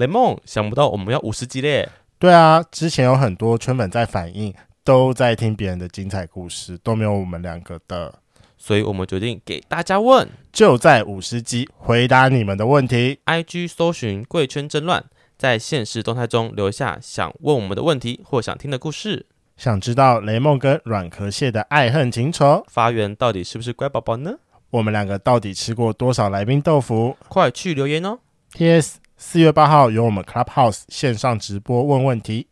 雷梦，想不到我们要五十集嘞！对啊，之前有很多圈粉在反映，都在听别人的精彩故事，都没有我们两个的，所以我们决定给大家问，就在五十集回答你们的问题。IG 搜寻贵圈争乱，在现实动态中留下想问我们的问题或想听的故事。想知道雷梦跟软壳蟹的爱恨情仇，发源到底是不是乖宝宝呢？我们两个到底吃过多少来宾豆腐？快去留言哦！T.S. 四月八号由我们 Clubhouse 线上直播问问题。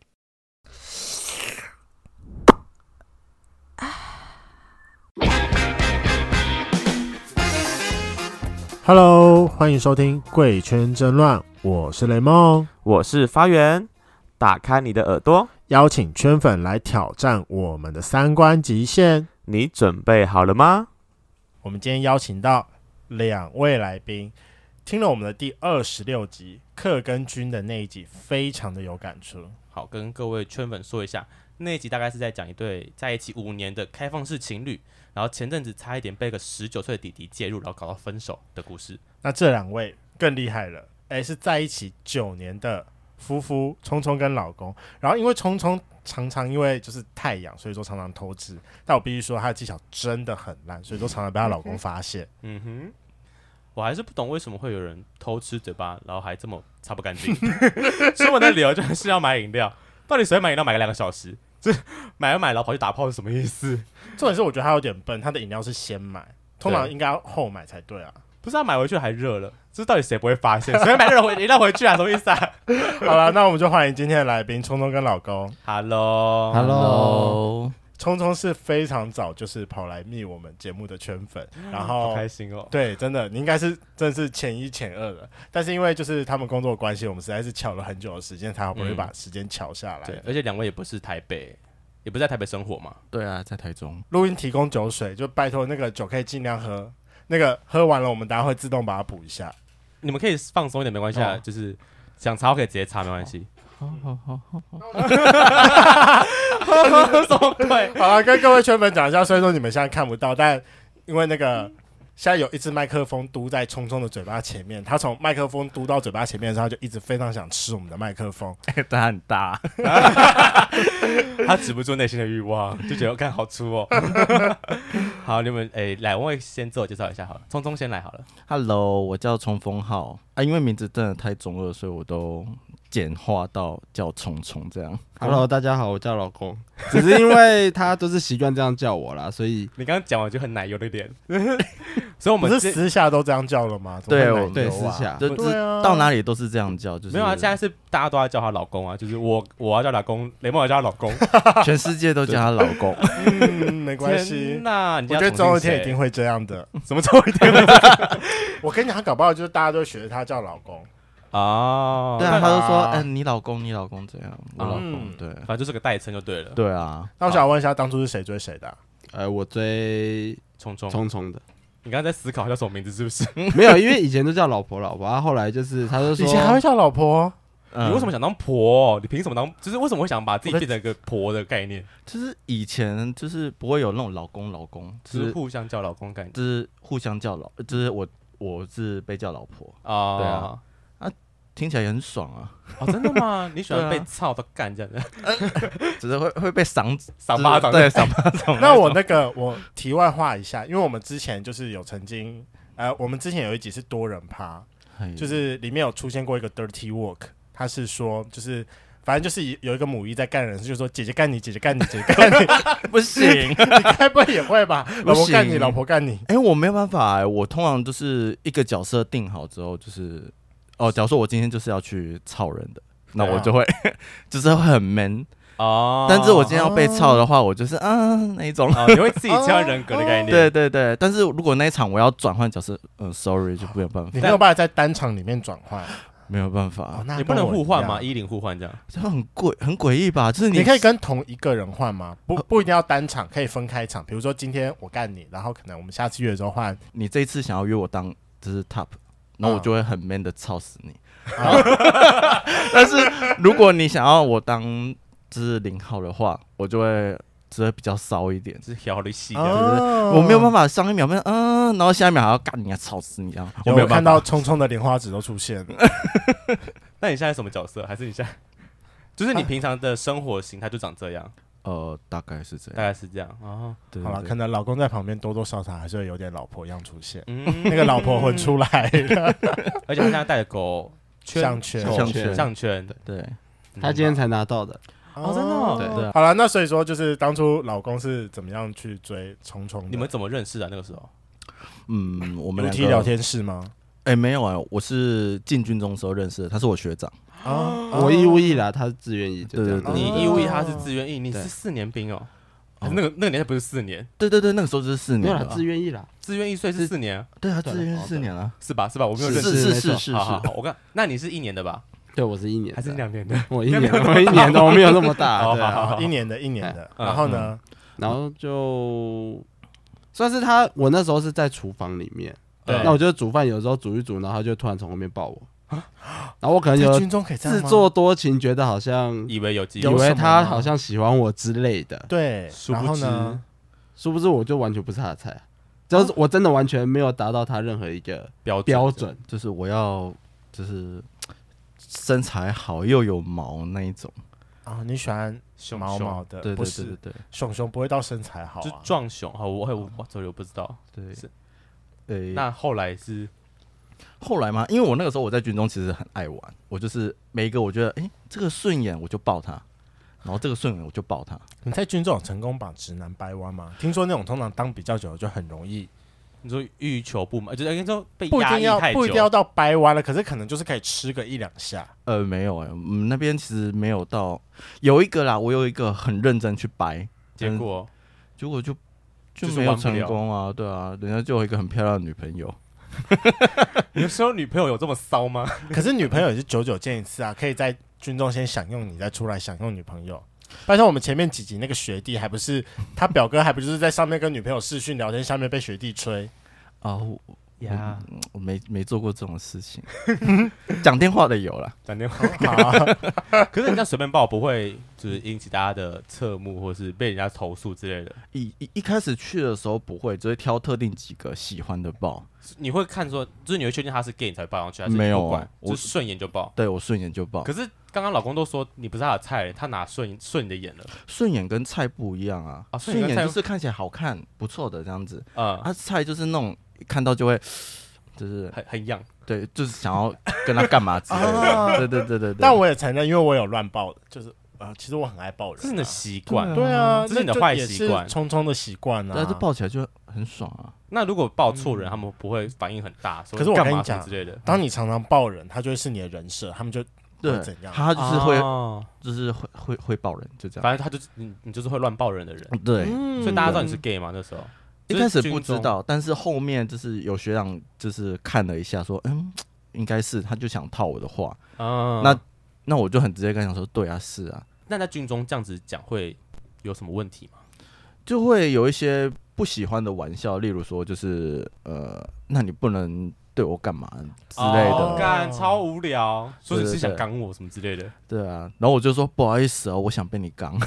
Hello，欢迎收听《贵圈争乱》，我是雷梦，我是发源，打开你的耳朵。邀请圈粉来挑战我们的三观极限，你准备好了吗？我们今天邀请到两位来宾，听了我们的第二十六集克跟君的那一集，非常的有感触。好，跟各位圈粉说一下，那一集大概是在讲一对在一起五年的开放式情侣，然后前阵子差一点被个十九岁的弟弟介入，然后搞到分手的故事。那这两位更厉害了，哎，是在一起九年的。夫妇聪聪跟老公，然后因为聪聪常常因为就是太阳，所以说常常偷吃。但我必须说，她的技巧真的很烂，所以说常常被她老公发现。嗯哼，我还是不懂为什么会有人偷吃嘴巴，然后还这么擦不干净。所以我的理由就是要买饮料，到底谁买饮料买个两个小时？这买了买了跑去打炮是什么意思？重点是我觉得他有点笨，他的饮料是先买，通常应该要后买才对啊。不是他买回去还热了，这到底谁不会发现？谁买热回 饮料回去啊？什么意思啊？好了，那我们就欢迎今天的来宾聪聪跟老公。Hello，Hello，聪聪是非常早就是跑来密我们节目的圈粉，然后好开心哦。对，真的，你应该是真的是前一前二的，但是因为就是他们工作关系，我们实在是巧了很久的时间，才好不容易把时间巧下来。对，而且两位也不是台北，也不在台北生活嘛。对啊，在台中。录音提供酒水，就拜托那个酒可以尽量喝。那个喝完了，我们等下会自动把它补一下。你们可以放松一点，没关系啊。哦、就是想擦可以直接擦，没关系。好好好好好。对，好了，跟各位圈粉讲一下，虽然说你们现在看不到，但因为那个。现在有一支麦克风嘟在聪聪的嘴巴前面，他从麦克风嘟到嘴巴前面的时候，就一直非常想吃我们的麦克风。但他很大，他止不住内心的欲望，就觉得看好粗哦。好，你们诶、欸，两位先自我介绍一下好了，聪聪先来好了。Hello，我叫冲锋号啊，因为名字真的太中二，所以我都。简化到叫虫虫这样。Hello，大家好，我叫老公，只是因为他都是习惯这样叫我啦，所以你刚刚讲完就很奶油的脸。所以我们是私下都这样叫了吗？对，对，私下就到哪里都是这样叫，就是没有啊。现在是大家都在叫他老公啊，就是我我要叫老公，雷梦要叫他老公，全世界都叫他老公。嗯，没关系。那我觉得总有一天一定会这样的。什么总有一天？我跟你讲，他搞不好就是大家都学着他叫老公。哦，对啊，他就说，嗯，你老公，你老公怎样？我老公，对，反正就是个代称就对了。对啊，那我想问一下，当初是谁追谁的？呃，我追聪聪，聪聪的。你刚刚在思考叫什么名字是不是？没有，因为以前都叫老婆老婆，后来就是他就说，以前还会叫老婆。你为什么想当婆？你凭什么当？就是为什么会想把自己变成一个婆的概念？就是以前就是不会有那种老公老公，就是互相叫老公概念，就是互相叫老，就是我我是被叫老婆啊，对啊。听起来也很爽啊！哦，真的吗？你喜欢被操到干这样子？只是会会被赏赏巴掌，对，赏巴掌。那我那个我题外话一下，因为我们之前就是有曾经，呃，我们之前有一集是多人趴，就是里面有出现过一个 dirty work，他是说就是反正就是有一个母一在干人，就是说姐姐干你，姐姐干你，姐姐干你，不行，你该不会也会吧？老婆干你，老婆干你。哎，我没有办法哎，我通常都是一个角色定好之后就是。哦，假如说我今天就是要去操人的，那我就会，啊、就是会很 man 哦。但是我今天要被操的话，我就是啊那一种，哦、你会自己切换人格的 概念。对对对，但是如果那一场我要转换角色，嗯，sorry 就没有办法。你没有办法在单场里面转换，没有办法。你不能互换吗？一零互换这样，这很诡很诡异吧？就是你，你可以跟同一个人换吗？不不一定要单场，可以分开场。比如说今天我干你，然后可能我们下次约的时候换。你这一次想要约我当就是 top，那我就会很 man 的操死你。但是如果你想要我当就是零号的话，我就会只会比较骚一点，就是调的细的，我没有办法上一秒变嗯，然后下一秒还要干你，啊，操死你这样。有没有看到聪聪的莲花指都出现了？那你现在什么角色？还是你现在 就是你平常的生活形态就长这样？呃，大概是这样，大概是这样啊。对好了，可能老公在旁边多多少少还是会有点老婆样出现，嗯，那个老婆魂出来了，而且他现在带着狗项圈项圈项圈，对，他今天才拿到的。哦真的哦对对啊好了，那所以说就是当初老公是怎么样去追聪聪的？你们怎么认识的？那个时候嗯，我们两个聊天室吗？哎、没有啊，我是进军中的时候认识的，他是我学长。啊我义务役啦，他是自愿役，就这样对对你哦义务役，他是自愿役，你是四年兵哦。那个那个年代不是四年，对对对，那个时候就是四年对啊自愿役啦。自愿役所以是四年啊，对啊，对自愿哦四年了。是吧？是吧？我没有认是识。是是是是好好好，，我看那你是一年的吧？对，我是一年，还是两年的？我一年的，我一年的，我没有那么大。好对一年的，一年的，嗯然后呢？然后就算是他，我那时候是在厨房里面，对那我就煮饭，有时候煮一煮，然后他就突然从后面抱我，然后我可能在有军中可以这样吗？自作多情，觉得好像以为有机以有会，为他好像喜欢我之类的，对，然殊不知。后呢？殊不知我就完全不是他的菜啊，就是我真的完全没有达到他任何一个标标准。就是我要就是身材好又有毛那一种。啊，你喜欢熊毛毛的，不对对对是对对。熊熊不会到身材好就啊，壮熊。好，我我我这里我不知道。对。是。对。那后来是后来嘛，因为我那个时候我在军中其实很爱玩，我就是每一个我觉得哎、诶这个顺眼我就抱他，然后这个顺眼我就抱他。你在军中有成功把直男掰弯吗？听说那种通常当比较久的就很容易，你说欲求不满，就是应该说被不一定要压抑太久不一定要到掰弯了，可是可能就是可以吃个一两下。呃，没有哎、我们那边其实没有到，有一个啦，我有一个很认真去掰，结果结果就就就是没有成功啊，对啊，人家就有一个很漂亮的女朋友。你的时候女朋友有这么骚吗？可是女朋友也是久久见一次啊，可以在军中先享用你，再出来享用女朋友。拜托，我们前面几集那个学弟还不是他表哥，还不就是在上面跟女朋友视讯聊天，下面被学弟吹。呀，我没没做过这种事情，讲电话的有了，讲电话。啊，可是人家随便报不会就是引起大家的侧目，或是被人家投诉之类的。一一一开始去的时候不会，只会挑特定几个喜欢的报。你会看说，就是你会确定他是 gay 你才会报上去，还是没有我就是顺眼就报。对我顺眼就报，可是刚刚老公都说你不是他的菜，他哪顺顺你的眼了？顺眼跟菜不一样啊。啊顺顺眼眼就是看起来好看、不错的这样子，嗯，他，菜就是那种一看到就会，就是很很痒。对，就是想要跟他干嘛之类啊的。对对对对对。但我也承认，因为我有乱抱的，就是呃，其实我很爱抱人、这是你的习惯。对啊，这是你的坏习惯匆匆的习惯啊。对啊，这抱起来就很爽啊。那如果抱错人，他们不会反应很大，说可是我干嘛跟你讲之类的。当你常常抱人，他就会是你的人设，他们就对会怎样，他就是会，哦就是会会会抱人，就这样。反正他就是你，你就是会乱抱人的人，对，嗯所以大家知道你是 gay 吗？那时候一开始不知道，但是后面就是有学长就是看了一下，说，嗯，应该是，他就想套我的话，啊。那那我就很直接跟他讲说，对啊，是啊，那在军中这样子讲会有什么问题吗？就会有一些不喜欢的玩笑，例如说就是呃，那你不能对我干嘛之类的，哦干超无聊，说你是想对对对赶我什么之类的。对啊，然后我就说不好意思哦，我想被你刚。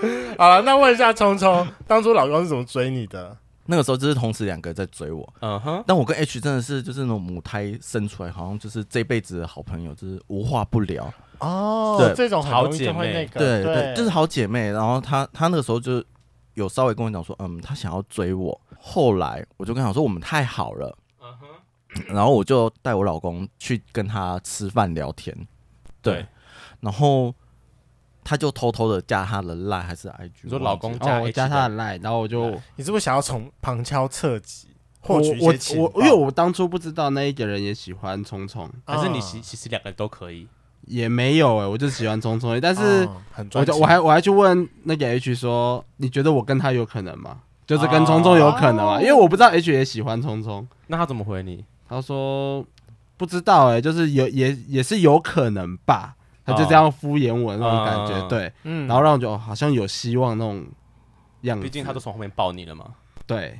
好了，那问一下聪聪，当初老公是怎么追你的？那个时候就是同时两个在追我，嗯哼，但我跟 H 真的是就是那种母胎生出来，好像就是这辈子的好朋友，就是无话不聊。哦，对这种很容易就会那个，对对，就是好姐妹。然后她她那个时候就有稍微跟我讲说，嗯，她想要追我。后来我就跟她讲说，我们太好了。嗯哼，然后我就带我老公去跟她吃饭聊天。对，对，然后她就偷偷的加他的 line 还是 IG？你说老公哦，加我加他的的 line，然后我就你是不是想要从旁敲侧击我获取一我些情报？我因为我当初不知道那一个人也喜欢聪聪，还是你啊其其实两个人都可以。也没有哎、我就喜欢聪聪但是我就我还我还去问那个 H 说，你觉得我跟他有可能吗？就是跟聪聪有可能吗？哦因为我不知道 H 也喜欢聪聪，那他怎么回你？他说不知道哎、就是有也也是有可能吧，他就这样敷衍我那种感觉，哦对，嗯。然后让我觉得哦好像有希望那种样子，毕竟他都从后面抱你了嘛。对，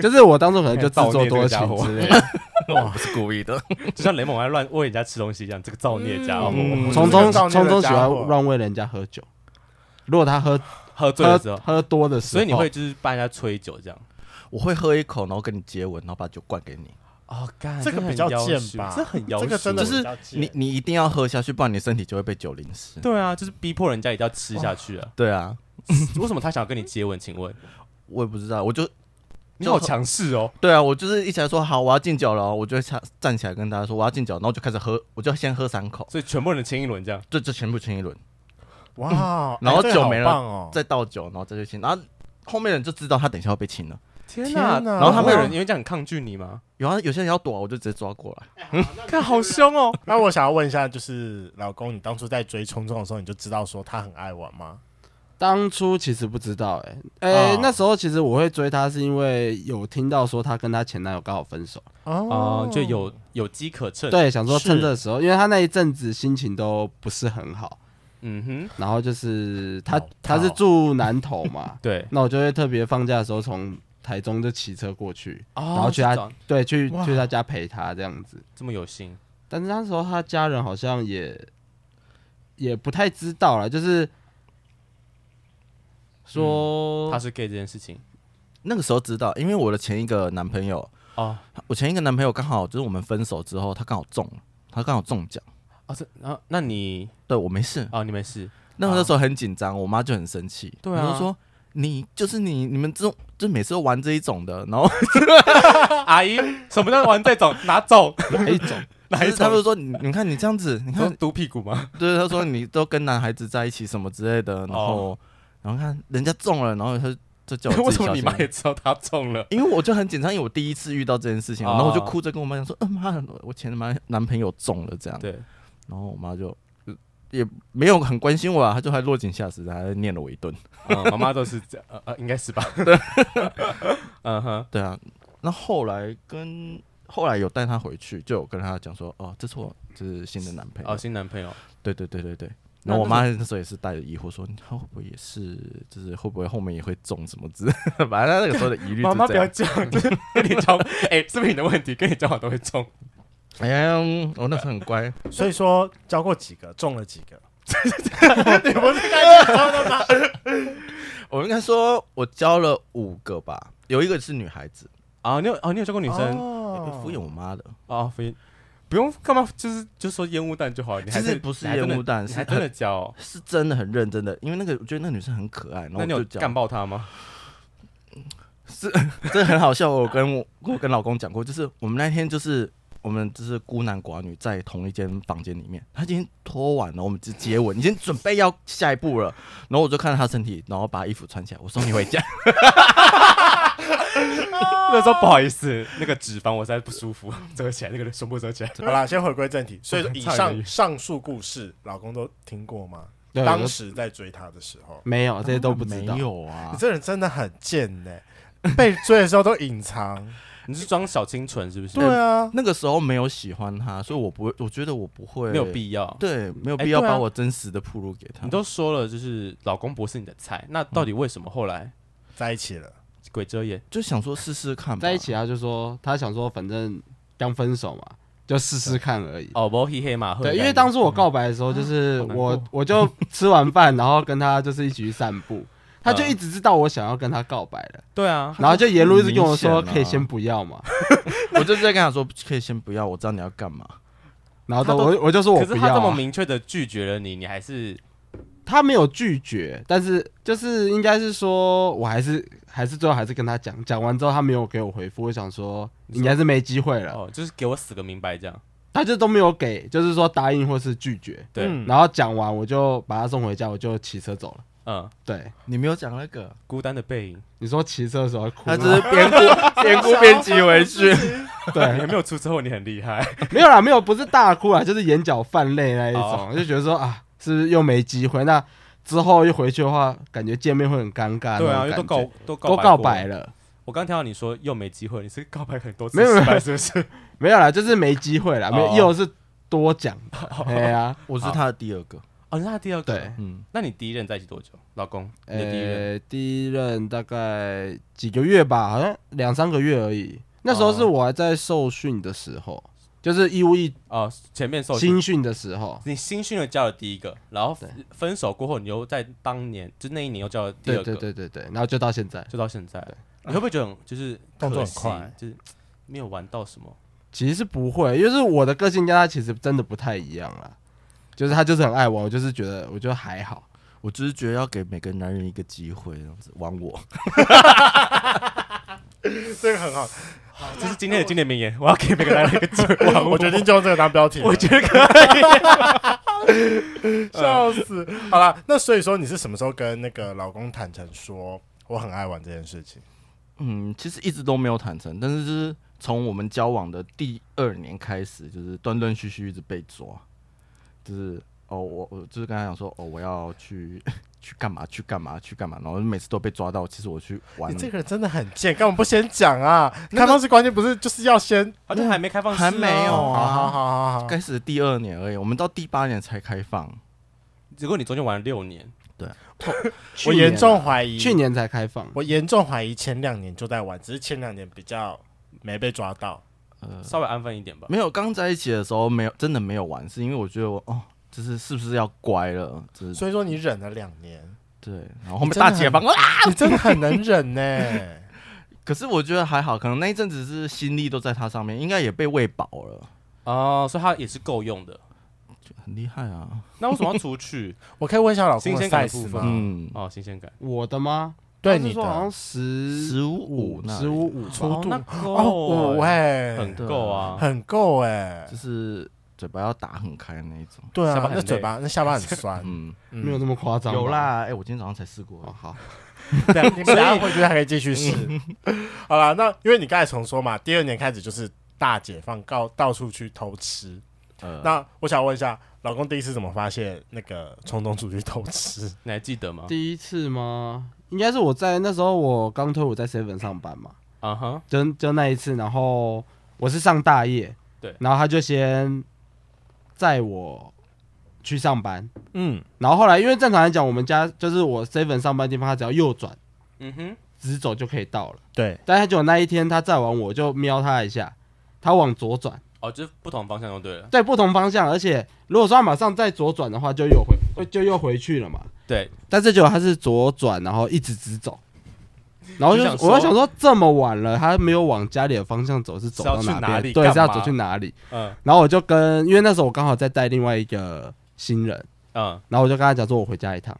就是我当初可能就自作多情之类的。我不是故意的。就像雷蒙爱乱喂人家吃东西一样，这个造孽家伙，嗯。聪聪这个造孽聪聪喜欢乱喂人家喝酒，如果他喝喝醉的时候，喝喝多的时候，所以你会就是帮人家吹酒这样。我会喝一口，然后跟你接吻，然后把酒灌给你。哦，干这个比较贱吧？这很要求，这个真的就是你你一定要喝下去，不然你身体就会被酒淋湿。对啊，就是逼迫人家一定要吃下去啊。对啊，为什么他想要跟你接吻？请问，我也不知道，我就你好强势哦。对啊，我就是一起来说好，我要敬酒了，我就站站起来跟大家说我要敬酒，然后就开始喝，我就先喝三口，所以全部人亲一轮这样，就就全部亲一轮。哇，然后酒没了，哦、再倒酒，然后再去亲，然后后面人就知道他等一下要被亲了。天哪！哪然后他们有人因为这样很抗拒你吗？有啊，有些人要躲，我就直接抓过来。嗯，看好凶哦。那我想要问一下，就是老公，你当初在追聪聪的时候，你就知道说他很爱玩吗？当初其实不知道、欸，哎，哎，那时候其实我会追他，是因为有听到说他跟他前男友刚好分手，哦，就有有机可乘。对，想说趁这个时候，因为他那一阵子心情都不是很好。嗯哼，然后就是他他是住南投嘛，对，那我就会特别放假的时候从台中就骑车过去，哦、然后去他对去哇。去他家陪他这样子，这么有心。但是那时候他家人好像也也不太知道了，就是说、嗯、他是 gay 这件事情，那个时候知道，因为我的前一个男朋友哦，我前一个男朋友刚好就是我们分手之后，他刚好中了，他刚好中奖。啊，这啊，那你？对我没事。哦，你没事。那个时候很紧张，我妈就很生气，对啊，就说你就是你，你们这种就每次都玩这一种的，然后 阿姨，什么叫玩这种？哪种？哪一种？哪一种？他们说你，你看你这样子，你看嘟屁股吗？对，他说你都跟男孩子在一起什么之类的，然后然后看人家中了，然后他就叫我。为什么你妈也知道他中了？因为我就很紧张，因为我第一次遇到这件事情，然后我就哭着跟我妈讲说：“嗯妈，我前男男朋友中了这样。”对。然后我妈就也没有很关心我啊，他就还落井下石，还念了我一顿。嗯，妈妈都是这样，呃呃，应该是吧？对，嗯哼，对啊。那后来跟后来有带他回去，就有跟他讲说，哦，这是我这是新的男朋友，哦，新男朋友。对对对对对。然后我妈那时候也是带着疑惑说，他会不会也是，就是会不会后面也会中什么之类的？反正她那个时候的疑虑。妈妈不要讲，就 是跟你交，哎，是不是你的问题？跟你交往都会中。哎呀，我那时候很乖，所以说教过几个，中了几个。你不是的吗？我应该说，我教了五个吧，有一个是女孩子啊。你有啊？你有教过女生？哦、敷衍我妈的啊？敷衍？不用干嘛？就是就说烟雾弹就好。你还是不是烟雾弹？是还真的教？是真的很认真的，因为那个我觉得那个女生很可爱。然后那你有干爆她吗？是，这很好笑。我跟我我跟老公讲过，就是我们那天就是。我们就是孤男寡女在同一间房间里面，他已经脱完了，我们就接吻，已经准备要下一步了。然后我就看到他身体，然后把衣服穿起来，我送你回家。那时候不好意思，那个脂肪我实在不舒服，遮起来，那个胸部遮起来。好啦，先回归正题。所以以上上述故事，老公都听过吗？对当时在追他的时候，没有，这些都不知道。没有啊，你这人真的很贱呢、欸，被追的时候都隐藏。你是装小清纯是不是？对啊，那个时候没有喜欢他，所以我不会，我觉得我不会，没有必要，对，没有必要把我真实的铺路给他。你都说了，就是老公不是你的菜，那到底为什么后来在一起了？鬼遮眼，就想说试试看。在一起啊就说他想说，反正刚分手嘛，就试试看而已。哦，不黑黑嘛对，因为当初我告白的时候，就是我 我就吃完饭，然后跟他就是一起去散步。他就一直知道我想要跟他告白了，对啊，然后就沿路一直跟我说可以先不要嘛，我就在跟他说可以先不要，我知道你要干嘛，然后都我我就说我不要，可是他这么明确的拒绝了你，你还是他没有拒绝，但是就是应该是说我还是还是最后还是跟他讲，讲完之后他没有给我回复，我想说应该是没机会了，哦，就是给我死个明白这样，他就都没有给，就是说答应或是拒绝，对，然后讲完我就把他送回家，我就骑车走了。嗯，对，你没有讲那个孤单的背影。你说骑车的时候哭，他只是边哭 边哭边骑回去。对，也没有出车祸你很厉害。没有啦，没有，不是大哭啦，就是眼角泛泪那一种，就觉得说啊，是不是又没机会？那之后又回去的话，感觉见面会很尴尬。对啊，都告都告都告白了。我刚听到你说又没机会，你是告白很多次没有？是不是？没有啦，就是没机会啦。没有，又是多讲。对啊，我是他的第二个。哦，那他第二个。对，嗯，那你第一任在一起多久？老公，呃，第一任大概几个月吧，好像两三个月而已。那时候是我还在受训的时候，就是义务役哦，前面受新训的时候，你新训的交了第一个，然后分手过后，你又在当年就那一年又交了第二个，对对对对，然后就到现在，就到现在。你会不会觉得就是动作很快，就是没有玩到什么？其实是不会，因为是我的个性跟他其实真的不太一样啦。就是他就是很爱我，我就是觉得我觉得还好，我只是觉得要给每个男人一个机会，这样子玩我。这个很好，这是今天的经典名言。我要给每个男人一个机会玩我。我决定就用这个当标题。我觉得可以，笑死。好了，那所以说你是什么时候跟那个老公坦诚说我很爱玩这件事情？嗯，其实一直都没有坦诚，但是就是从我们交往的第二年开始，就是断断续续一直被抓，就是哦，我我就是跟他讲说哦，我要去 去干嘛去干嘛去干嘛，然后每次都被抓到。其实我去玩，你这个人真的很贱，干嘛不先讲啊？开放式关键不是就是要先？好像还没开放式，还没有啊，好好好好，开始第二年而已，我们到第八年才开放。结果你中间玩了六年。对，我严重怀疑去年才开放。我严重怀疑前两年就在玩，只是前两年比较没被抓到，呃，稍微安分一点吧。没有，刚在一起的时候没有，真的没有玩，是因为我觉得我哦，就是是不是要乖了？就是所以说你忍了两年，对，然后后面大解放啊，你真的很能忍呢。可是我觉得还好，可能那一阵子是心力都在他上面，应该也被喂饱了哦，所以他也是够用的。很厉害啊！那为什么要出去？我可以问一下老公新鲜感的部分。嗯，哦，新鲜感，我的吗？对，你的好像十十五十五五粗度哦，五哎，很够啊，很够哎，就是嘴巴要打很开的那一种。对啊，那嘴巴那下巴很 酸，嗯，没有那么夸张。有啦，哎，我今天早上才试过。好，对，你们等下回去还可以继续试。好了，那因为你刚才重说嘛，第二年开始就是大解放，到到处去偷吃。那我想问一下。老公第一次怎么发现那个冲动出去偷吃？你还记得吗？第一次吗？应该是我在那时候我刚退伍在 seven 上班嘛。啊哈、uh，huh. 就就那一次，然后我是上大夜，对，然后他就先载我去上班，嗯，然后后来因为正常来讲，我们家就是我 seven 上班的地方，他只要右转，嗯哼，直走就可以到了。对，但他就那一天他载完我就瞄他一下，他往左转。哦，就是不同方向就对了。对，不同方向，而且如果说他马上再左转的话，就又回，就又回去了嘛。对，但这结果他是左转，然后一直直走，然后就我就想说，这么晚了，他没有往家里的方向走，是走到哪边？对，是要走去哪里？嗯。然后我就跟，因为那时候我刚好在带另外一个新人，嗯，然后我就跟他讲说，我回家一趟。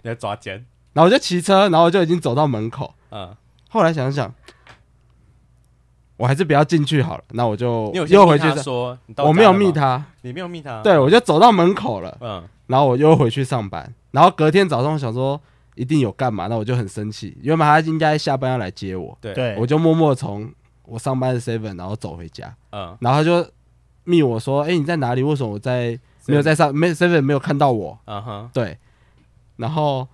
你要抓奸？然后我就骑车，然后我就已经走到门口，嗯。后来想想。我还是不要进去好了，那我就又回去说，我没有密他，你没有密他，对，我就走到门口了，嗯，然后我又回去上班，然后隔天早上我想说一定有干嘛，那我就很生气，因为他应该下班要来接我，对，我就默默从我上班的 seven 然后走回家，嗯，然后他就密我说，哎，你在哪里？为什么我在没有在上没 seven 没有看到我？嗯哼，对，然后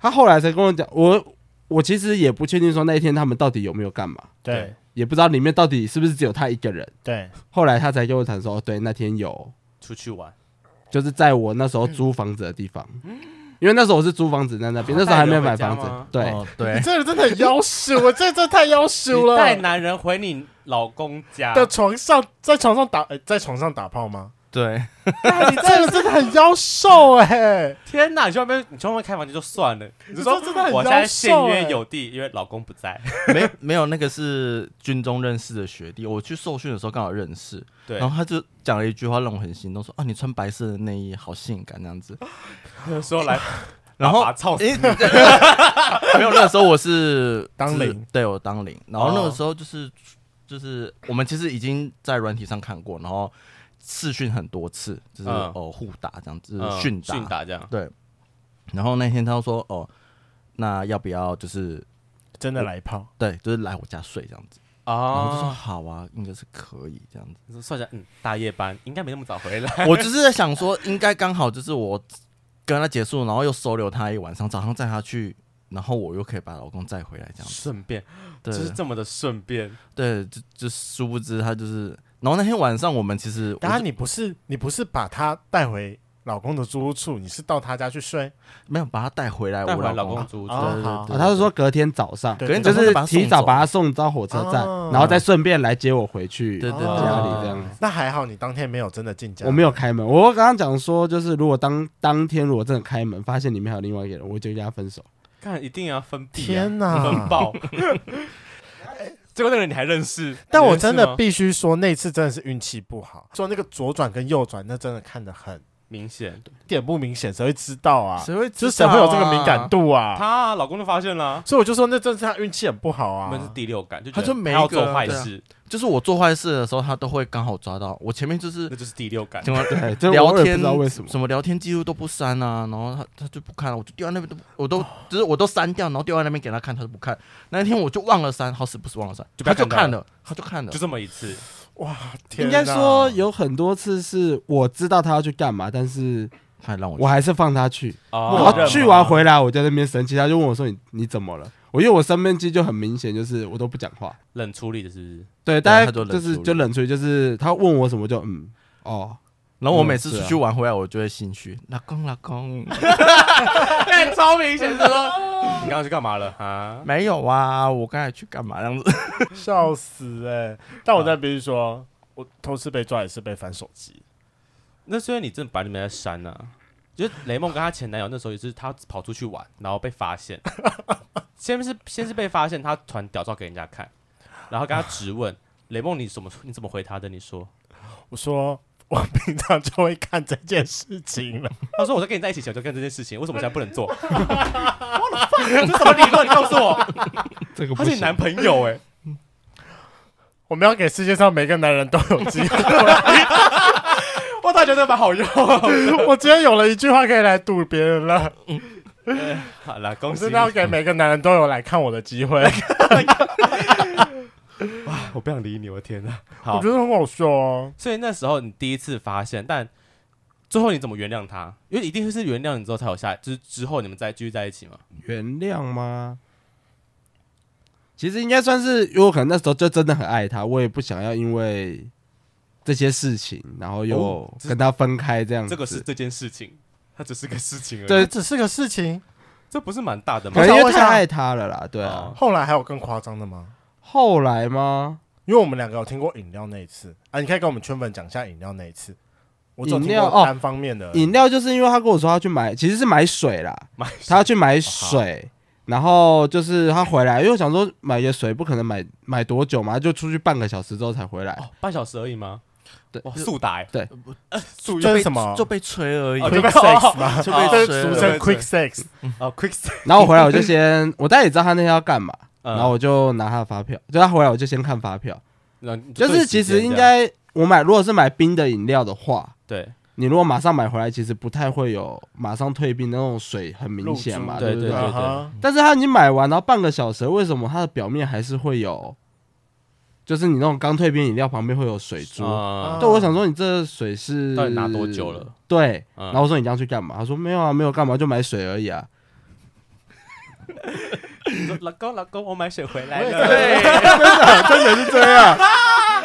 他后来才跟我讲，我我其实也不确定说那一天他们到底有没有干嘛，对。也不知道里面到底是不是只有他一个人。对，后来他才跟我谈说，对，那天有出去玩，就是在我那时候租房子的地方，因为那时候我是租房子在那边，那时候还没有买房子。对。对，你这人真的很妖羞，我这这太妖羞了。带男人回你老公家。的床上，在床上打，在床上打炮吗？对，你这个 真的很妖瘦哎！天哪，你去外面，你去外面开房间就算了，你说真的很夭寿。我现在现约有地，因为老公不在。没没有，那个是军中认识的学弟，我去受训的时候刚好认识。对，然后他就讲了一句话让我很心动，说啊，你穿白色的内衣好性感那样子。说来，然后操死！没有，那个时候我是当领，对我当领。然后那个时候就是就是我们其实已经在软体上看过，然后。试训很多次，就是哦互打这样子，训打训打这样。对。然后那天他说哦，那要不要就是真的来一炮？对，就是来我家睡这样子。啊。然后就说好啊，应该是可以这样子。你说算一下，嗯，大夜班应该没那么早回来。我就是在想说，应该刚好就是我跟他结束，然后又收留他一晚上，早上载他去，然后我又可以把老公载回来这样子。顺便，就是这么的顺便。对，就就殊不知他就是。然后那天晚上，我们其实，当然你不是你不是把他带回老公的租屋处，你是到他家去睡，没有把他带回来我老公租屋处。他是说隔天早上，隔天就是提早把他送到火车站，然后再顺便来接我回去家里这样。那还好，你当天没有真的进家，我没有开门。我刚刚讲说，就是如果当当天如果真的开门，发现里面还有另外一个人，我就跟他分手。看，一定要分，天哪，分爆。结果那个人你还认识？但我真的必须说，那次真的是运气不好。说那个左转跟右转，那真的看得很明显，一点不明显，谁会知道啊？谁会？就是谁会有这个敏感度啊？他老公就发现了，所以我就说，那真是她运气很不好啊。那是第六感，就他就没有做坏事。就是我做坏事的时候，他都会刚好抓到我前面，就是那就是第六感。对，聊天不知道为什么什么聊天记录都不删啊，然后他他就不看了，我就丢在那边都我都就是我都删掉，然后丢在那边给他看，他都不看。那一天我就忘了删，好死不死忘了删，他就看了，他就看了，就这么一次。哇，应该说有很多次是我知道他要去干嘛，但是他让我我还是放他去，然后去完回来我在那边生气，他就问我说你你怎么了？我因为我生闷气就很明显，就是我都不讲话，冷处理的是不是？对，大家就是就冷处理，就是他问我什么就嗯哦，然后我每次出去玩回来，我就会心虚，老公老公，超明显，说 你刚刚去干嘛了啊？没有啊，我刚才去干嘛？这样子 笑死哎！但我在比如说我偷吃被抓也是被翻手机，那虽然你真的把你们在删啊。就是雷梦跟她前男友那时候也是，她跑出去玩，然后被发现。先是先是被发现，她传屌照给人家看，然后跟他质问雷梦，你怎么你怎么回他的？你说，我说我平常就会看这件事情了。他说我在跟你在一起前就干这件事情，为什么现在不能做？这什么理论？你告诉我，这个他是你男朋友哎、欸。我们要给世界上每个男人都有机会。我倒觉得蛮好用。我今天有了一句话可以来堵别人了。好了，恭喜！真的要给每个男人都有来看我的机会。哇，我不想理你，我的天哪！我觉得很好笑哦。所以那时候你第一次发现，但最后你怎么原谅他？因为一定是原谅你之后才有下，就是之后你们再继续在一起嘛？原谅吗？其实应该算是，因为我可能那时候就真的很爱他，我也不想要因为。这些事情，然后又跟他分开，这样子。这个是这件事情，它只是个事情而已。对，只是个事情，这不是蛮大的吗？因为太爱他了啦，对啊。后来还有更夸张的吗？后来吗？因为我们两个有听过饮料那一次啊，你可以跟我们圈粉讲一下饮料那一次。饮料哦，单方面的饮料就是因为他跟我说他去买，其实是买水啦，买他要去买水，然后就是他回来，因为我想说买个水不可能买买多久嘛，就出去半个小时之后才回来，半小时而已吗？对，速打对，速就是什么？就被吹而已，quick sex 嘛，就被吹，俗称 quick sex。哦，quick sex。然后我回来我就先，我大概也知道他那天要干嘛，然后我就拿他的发票，就他回来我就先看发票。就是其实应该我买，如果是买冰的饮料的话，对，你如果马上买回来，其实不太会有马上退冰那种水，很明显嘛，对对对对。但是他已经买完，然后半个小时，为什么它的表面还是会有？就是你那种刚退冰饮料旁边会有水珠，嗯、对，我想说你这水是到底拿多久了？对，嗯、然后我说你这样去干嘛？他说没有啊，没有干嘛，就买水而已啊。老公，老公，我买水回来了。对，真的，真的是这样，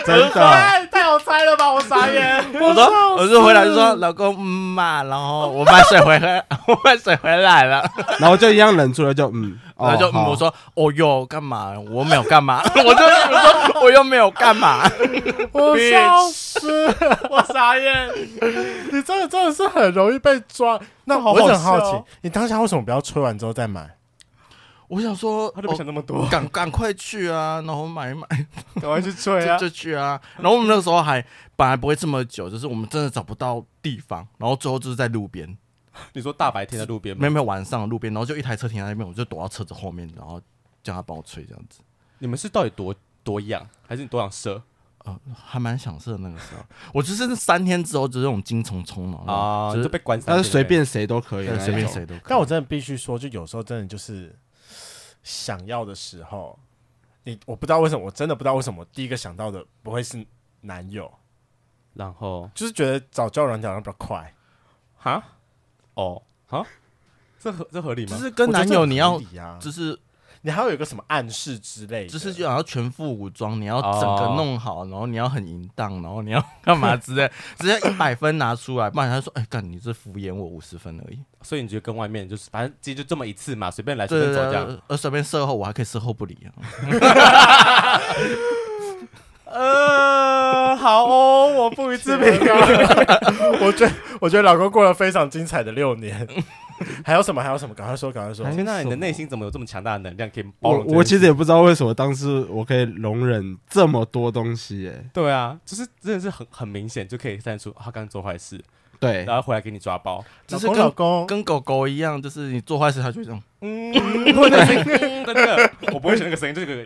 真的。太好猜了吧！我傻眼。我说，我就回来就说，老公，嗯嘛，然后我买水回来，我买水回来了，然后就一样冷住了，就嗯，然后就我说，哦哟，干嘛？我没有干嘛，我就我说我又没有干嘛，我笑死，我傻眼。你真的真的是很容易被抓。那我很好奇，你当下为什么不要吹完之后再买？我想说，他都不想那么多，赶赶快去啊！然后买一买，赶快去吹啊，就去啊！然后我们那个时候还本来不会这么久，就是我们真的找不到地方，然后最后就是在路边。你说大白天在路边吗？没有没有，晚上路边，然后就一台车停在那边，我就躲到车子后面，然后叫他帮我吹这样子。你们是到底多多痒，还是你多想射？呃，还蛮想射那个时候。我就是三天之后就是那种精虫冲嘛啊，就被关，但是随便谁都可以，随便谁都可以。但我真的必须说，就有时候真的就是。想要的时候，你我不知道为什么，我真的不知道为什么，第一个想到的不会是男友，然后？就是觉得找交友软件好像比较快，哈，哦，哈，这合这合理吗？就是跟男友你要，就是。你还有一个什么暗示之类的，就是就好像全副武装，你要整个弄好，然后你要很淫荡，然后你要干嘛之类，直接一百分拿出来，不然他说，哎，干你这敷衍我五十分而已。所以你觉得跟外面就是，反正其实就这么一次嘛，随便来随便走这样，而随便事后我还可以事后不理啊。呃，好哦，我不予置评啊。我觉得我觉得老公过了非常精彩的六年。还有什么？还有什么？赶快说，赶快说！天哪，你的内心怎么有这么强大的能量可以包容？我我其实也不知道为什么当时我可以容忍这么多东西，哎，对啊，就是真的是很很明显就可以看出他刚做坏事，对，然后回来给你抓包，就是跟狗跟狗狗一样，就是你做坏事，它就这种，嗯，那个声音，真的，我不会选那个声音，这个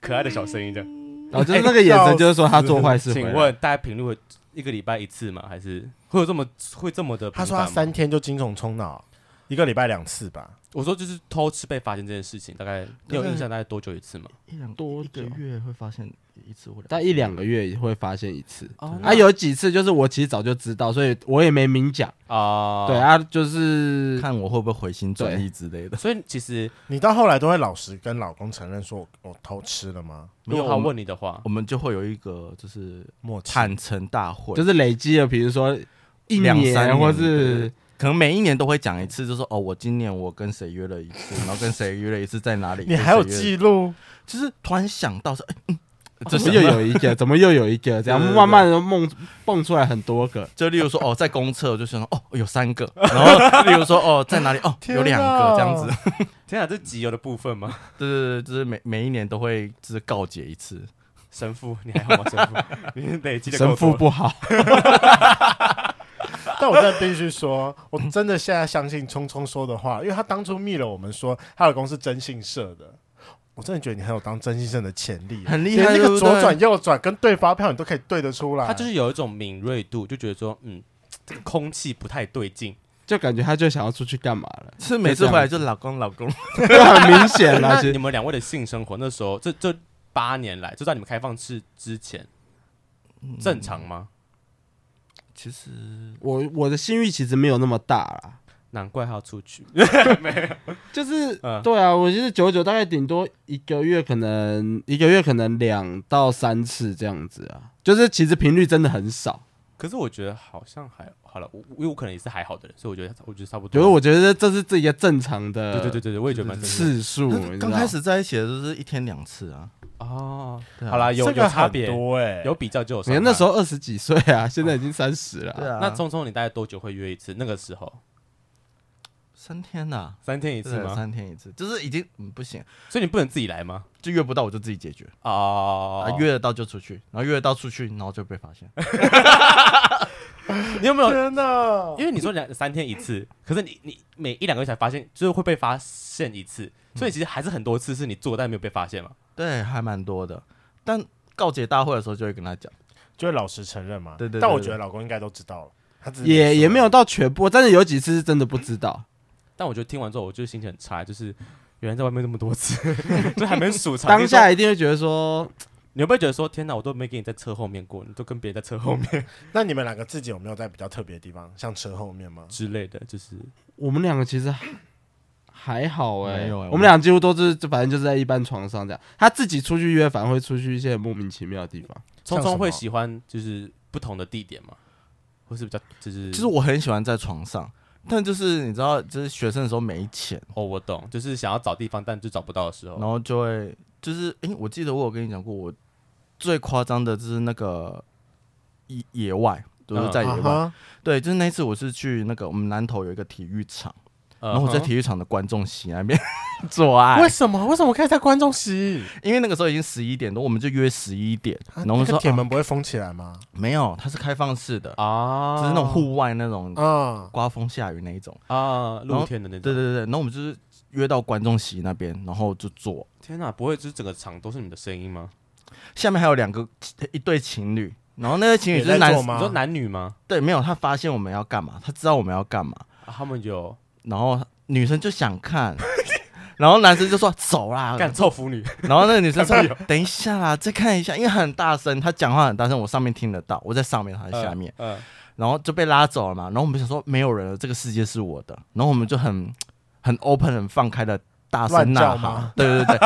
可爱的小声音这样，然后就是那个眼神，就是说他做坏事。请问大家频率一个礼拜一次吗？还是会有这么会这么的？他说他三天就精虫冲脑，一个礼拜两次吧。我说就是偷吃被发现这件事情，大概你有印象大概多久一次吗？一两多一个月会发现一次，大概一两个月也会发现一次。啊，有几次就是我其实早就知道，所以我也没明讲啊。对啊，就是看我会不会回心转意之类的。所以其实你到后来都会老实跟老公承认说我我偷吃了吗？如果他问你的话，我们就会有一个就是坦诚大会，就是累积了，比如说一年或是。可能每一年都会讲一次，就说哦，我今年我跟谁约了一次，然后跟谁约了一次，在哪里？你还有记录？就是突然想到说，哎，嗯，怎么又有一个？怎么又有一个？这样慢慢的梦蹦出来很多个。就例如说，哦，在公厕，我就想说，哦，有三个。然后 例如说，哦，在哪里？哦，有两个这样子。天啊，这是集邮的部分吗？对对对，就是每每一年都会就是告解一次。神父，你还好吗？神父，你累积的神父不好。但我真的必须说，我真的现在相信聪聪说的话，因为他当初密了我们说他老公是征信社的，我真的觉得你很有当征信社的潜力，很厉害。那个左转右转跟对发票你都可以对得出来，他就是有一种敏锐度，就觉得说，嗯，这个空气不太对劲，就感觉他就想要出去干嘛了。是每次回来就老公老公，很明显了。你们两位的性生活那时候，这这八年来，就在你们开放式之前，正常吗？其实我我的性欲其实没有那么大啦，难怪他要出去。没有，就是、嗯、对啊，我就是久久大概顶多一个月，可能一个月可能两到三次这样子啊，就是其实频率真的很少。可是我觉得好像还好了，我因为我可能也是还好的人，所以我觉得我觉得差不多。因为我觉得这是这一个正常的，对对对对，我也觉得蛮次数。刚开始在一起的都是一天两次啊。哦，好啦，有有差别多哎，有比较就有。你看那时候二十几岁啊，现在已经三十了。对啊，那聪聪你大概多久会约一次？那个时候三天呐，三天一次吗？三天一次，就是已经嗯不行，所以你不能自己来吗？就约不到我就自己解决啊，约得到就出去，然后约得到出去，然后就被发现。你有没有？天哪！因为你说两三天一次，可是你你每一两个月才发现，就是会被发现一次，所以其实还是很多次是你做但没有被发现嘛？对，还蛮多的。但告解大会的时候就会跟他讲，就会老实承认嘛。对对，对。但我觉得老公应该都知道了，他也也没有到全部，但是有几次是真的不知道。但我觉得听完之后，我就心情很差，就是原来在外面那么多次，就还没数长。当下一定会觉得说。你会不会觉得说天哪，我都没给你在车后面过，你都跟别人在车后面？那你们两个自己有没有在比较特别的地方，像车后面吗？之类的，就是我们两个其实还好哎、欸，我们俩几乎都是就反正就是在一般床上这样。他自己出去约，反而会出去一些莫名其妙的地方。聪聪会喜欢就是不同的地点吗？或是比较就是？其实我很喜欢在床上，但就是你知道，就是学生的时候没钱哦，我懂，就是想要找地方，但就找不到的时候，然后就会就是哎、欸，我记得我有跟你讲过我。最夸张的就是那个野野外，就是在野外。Uh. 对，就是那次我是去那个我们南头有一个体育场，uh. 然后我在体育场的观众席那边 做爱。为什么？为什么可以在观众席？因为那个时候已经十一点多，我们就约十一点。啊、然后我们说铁门不会封起来吗？没有，它是开放式的啊，就是那种户外那种啊，刮风下雨那一种啊，露天的那种。对对对，然后我们就是约到观众席那边，然后就做。天哪，不会就是整个场都是你的声音吗？下面还有两个一对情侣，然后那个情侣是男，你说男女吗？对，没有，他发现我们要干嘛，他知道我们要干嘛，啊、他们就，然后女生就想看，然后男生就说走啦，干臭腐女，然后那个女生说等一下啦，再看一下，因为很大声，他讲话很大声，我上面听得到，我在上面，他在下面，嗯，嗯。然后就被拉走了嘛，然后我们想说没有人了，这个世界是我的，然后我们就很很 open 很放开的。大声呐喊，对对对，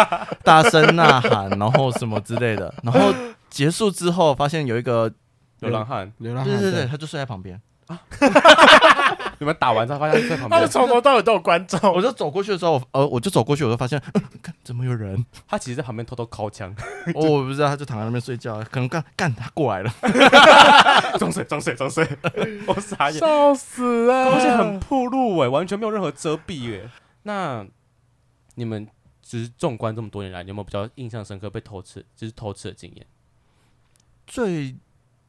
大声呐喊，然后什么之类的，然后结束之后发现有一个流浪汉，流浪汉，对对对，他就睡在旁边，啊，你们打完之后发现在旁边，他们从头到尾都有观众。我就走过去的时候，呃，我就走过去，我就发现，看怎么有人？他其实在旁边偷偷敲枪，我不知道，他就躺在那边睡觉，可能干干他过来了，装睡装睡装睡，我傻眼，笑死了，而且很铺路哎，完全没有任何遮蔽哎。那你们只是纵观这么多年来，你有没有比较印象深刻被偷吃，就是偷吃的经验？最。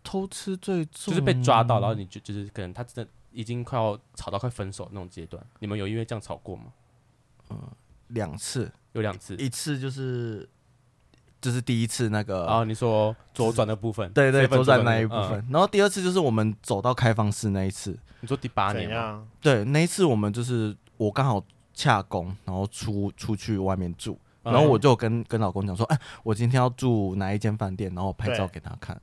偷吃最重就是被抓到，然后你就就是可能他真的已经快要吵到快分手那种阶段，你们有因为这样吵过吗？嗯，两次，有两次，一次就是就是第一次那个，啊，你说左转的部分，对对，左转那一部分，然后第二次就是我们走到开放式那一次，你说第八年吗？对，那一次我们就是我刚好洽工，然后出出去外面住，然后我就跟跟老公讲说，哎，我今天要住哪一间饭店，然后拍照给他看。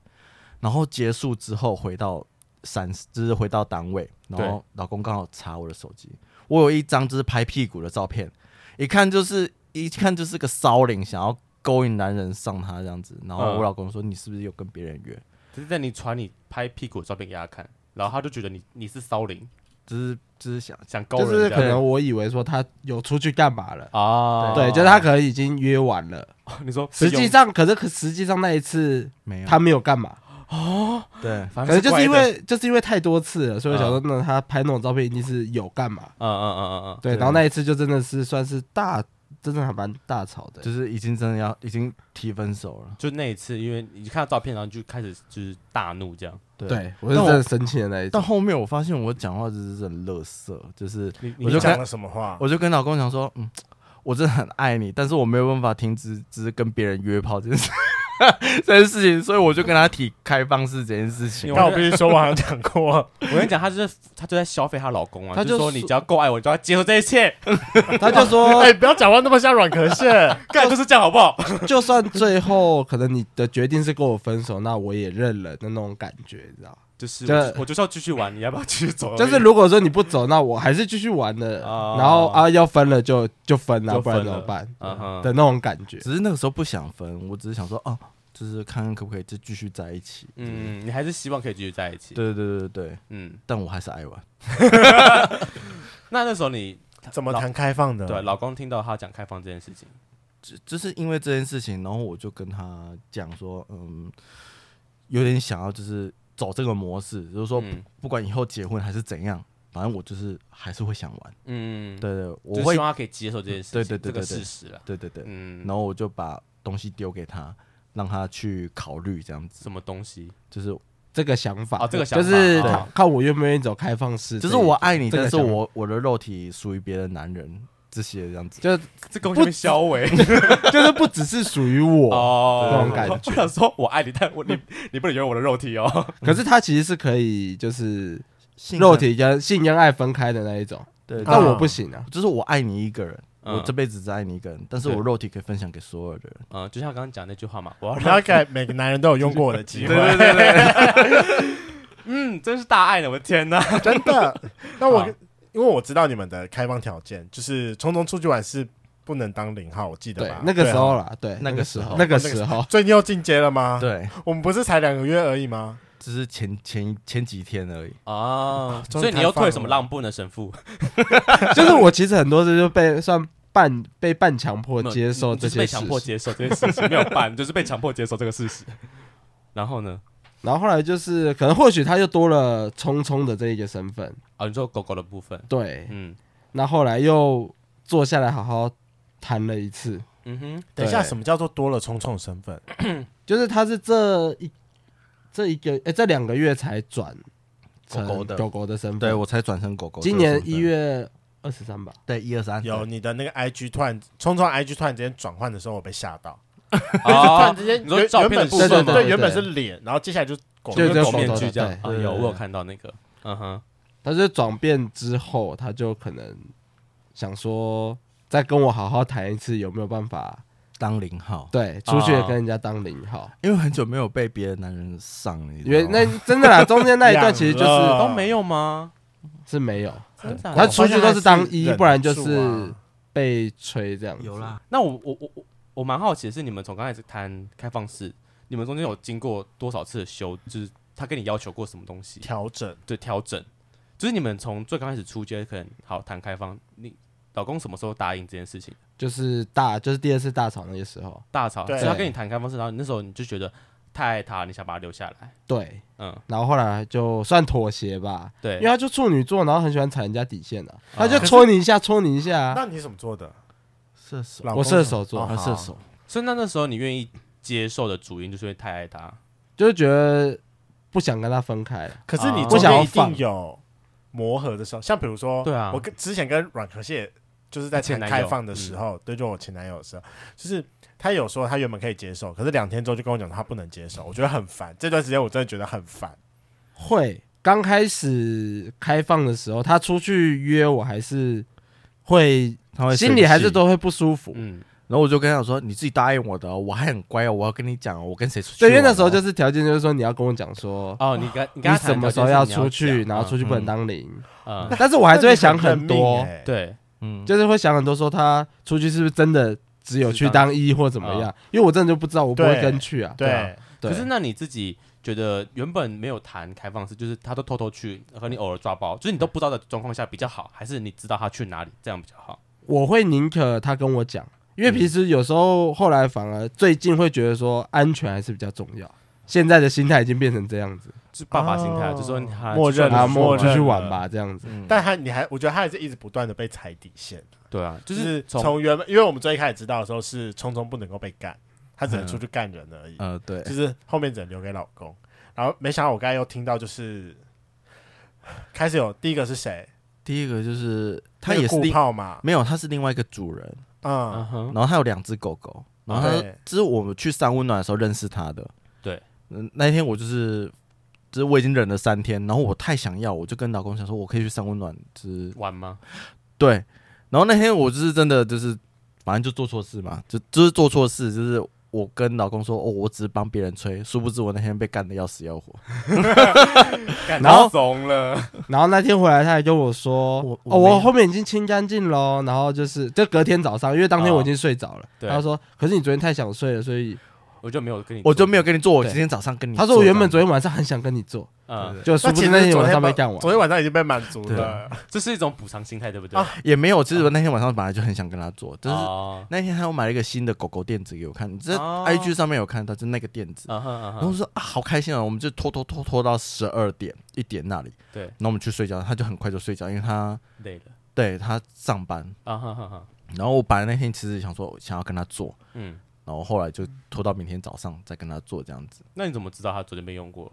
然后结束之后回到三，就是回到单位，然后老公刚好查我的手机，我有一张就是拍屁股的照片，一看就是一看就是个骚灵，想要勾引男人上他这样子。然后我老公说：“你是不是有跟别人约？”就是在你传你拍屁股的照片给他看，然后他就觉得你你是骚灵，就是就是想想勾人，就是可能我以为说他有出去干嘛了啊？对，就是他可能已经约完了。你说实际上，可是可实际上那一次没有，他没有干嘛。哦，对，反正就是因为就是因为太多次了，所以我想说，那他拍那种照片一定是有干嘛？嗯嗯嗯嗯嗯，对。然后那一次就真的是算是大，真的还蛮大吵的，就是已经真的要已经提分手了。就那一次，因为你看到照片，然后就开始就是大怒这样。对，我是真的生气的那一次。但后面我发现我讲话就是很乐色，就是我就讲了什么话？我就跟老公讲说，嗯，我真的很爱你，但是我没有办法停止，只是跟别人约炮这件事。这件事情，所以我就跟他提开放式这件事情。但我必须说，我好像讲过，我跟你讲，他就是他就在消费她老公啊。他就说，你只要够爱我，就要接受这一切。他就说，哎，不要讲话那么像软壳蟹，干就是这样好不好？就算最后可能你的决定是跟我分手，那我也认了的那种感觉，你知道。就是，我就是要继续玩，你要不要继续走？就是如果说你不走，那我还是继续玩的。然后啊，要分了就就分了，不然怎么办？的那种感觉。只是那个时候不想分，我只是想说，哦，就是看看可不可以就继续在一起。嗯，你还是希望可以继续在一起。对对对对对，嗯，但我还是爱玩。那那时候你怎么谈开放的？对，老公听到他讲开放这件事情，就就是因为这件事情，然后我就跟他讲说，嗯，有点想要就是。走这个模式，就是说，不管以后结婚还是怎样，反正我就是还是会想玩。嗯，对对，我会希望他可以接受这件事情，对对对这个事实了。对对对，嗯，然后我就把东西丢给他，让他去考虑这样子。什么东西？就是这个想法啊，这个想法就是看我愿不愿意走开放式。就是我爱你，但是我我的肉体属于别的男人。这些这样子，就这东西被销毁，就是不只是属于我哦，这种感觉。我想说，我爱你，但我你你不能拥有我的肉体哦。可是他其实是可以，就是肉体跟性跟爱分开的那一种。对，但我不行啊，就是我爱你一个人，我这辈子只爱你一个人，但是我肉体可以分享给所有的人。嗯，就像刚刚讲那句话嘛，我要大概每个男人都有用过我的机会。对 对对，嗯，真是大爱呢，我的天哪，真的。那我。因为我知道你们的开放条件，就是匆匆出去玩是不能当零号，我记得吧？那个时候啦，对，那个时候，那个时候，最近又进阶了吗？对，我们不是才两个月而已吗？只是前前前几天而已啊，所以你又退什么让步呢？神父，就是我其实很多次就被算半被半强迫接受这些，被强迫接受这些事情，没有半，就是被强迫接受这个事实。然后呢？然后后来就是，可能或许他又多了聪聪的这一个身份。啊，你说狗狗的部分，对，嗯，那后来又坐下来好好谈了一次，嗯哼，等一下，什么叫做多了聪聪的身份？就是他是这一这一个哎，这两个月才转狗狗的。狗狗的身份，对我才转成狗狗，今年一月二十三吧，对，一二三，有你的那个 IG 突然聪聪 IG 突然之间转换的时候，我被吓到。啊！直接你说照片的部分对，原本是脸，然后接下来就狗狗面具这样。有我有看到那个，嗯哼。他是转变之后，他就可能想说，再跟我好好谈一次，有没有办法当零号？对，出去跟人家当零号，因为很久没有被别的男人上了。因为那真的啦，中间那一段其实就是都没有吗？是没有，他出去都是当一，不然就是被吹这样。有啦，那我我我我。我蛮好奇的是，你们从刚开始谈开放式，你们中间有经过多少次的修，就是他跟你要求过什么东西？调整，对，调整，就是你们从最刚开始出街，可能好谈开放，你老公什么时候答应这件事情？就是大，就是第二次大吵那个时候，大吵，所以他跟你谈开放式，然后你那时候你就觉得太爱他，你想把他留下来。对，嗯，然后后来就算妥协吧，对，因为他就处女座，然后很喜欢踩人家底线的，他就戳你一下，戳你一下。那你怎么做的？射手，我射手座，他射手，所以那那时候你愿意接受的主因，就是因为太爱他，就是觉得不想跟他分开。可是你不想一定有磨合的时候，像比如说，对啊，我跟之前跟阮可蟹就是在前开放的时候，对，就我前男友的时候，就是他有说他原本可以接受，可是两天之后就跟我讲他不能接受，我觉得很烦。这段时间我真的觉得很烦。会刚开始开放的时候，他出去约我还是会。他会心里还是都会不舒服，嗯，然后我就跟他说：“你自己答应我的，我还很乖哦，我要跟你讲，我跟谁出去。”对，因为那时候就是条件，就是说你要跟我讲说，哦，你跟你跟他什么时候要出去，然后出去不能当零，嗯，但是我还是会想很多，对，嗯，就是会想很多，说他出去是不是真的只有去当一或怎么样？因为我真的就不知道，我不会跟去啊，对，可是那你自己觉得原本没有谈开放式，就是他都偷偷去和你偶尔抓包，就是你都不知道的状况下比较好，还是你知道他去哪里这样比较好？我会宁可他跟我讲，因为平时有时候后来反而最近会觉得说安全还是比较重要。现在的心态已经变成这样子，是爸爸心态，就说他默认啊，默认去玩吧这样子。但他你还，我觉得他还是一直不断的被踩底线。对啊，就是从原本，因为我们最一开始知道的时候是聪聪不能够被干，他只能出去干人而已。呃，对，就是后面只能留给老公。然后没想到我刚才又听到，就是开始有第一个是谁？第一个就是他也是没有，他是另外一个主人，嗯，然后他有两只狗狗，然后他这是我们去三温暖的时候认识他的，对，嗯，那一天我就是，就是我已经忍了三天，然后我太想要，我就跟老公想说，我可以去三温暖，就是玩吗？对，然后那天我就是真的就是，反正就做错事嘛，就就是做错事，就是。我跟老公说，哦，我只是帮别人吹，殊不知我那天被干的要死要活，然后怂了，然后那天回来他还跟我说，我哦，我后面已经清干净喽，然后就是就隔天早上，因为当天我已经睡着了，哦、他说，可是你昨天太想睡了，所以。我就没有跟你，我就没有跟你做。我今天早上跟你，他说我原本昨天晚上很想跟你做，嗯，就殊不知那天晚上被干完。昨天晚上已经被满足了，这是一种补偿心态，对不对？啊也没有，其实我那天晚上本来就很想跟他做，就是那天他又买了一个新的狗狗垫子给我看，你这 IG 上面有看到，就那个垫子，然后说啊，好开心啊，我们就拖拖拖拖到十二点一点那里，对，然后我们去睡觉，他就很快就睡觉，因为他累了，对他上班啊，然后我本来那天其实想说想要跟他做，嗯。然后后来就拖到明天早上再跟他做这样子。那你怎么知道他昨天被用过？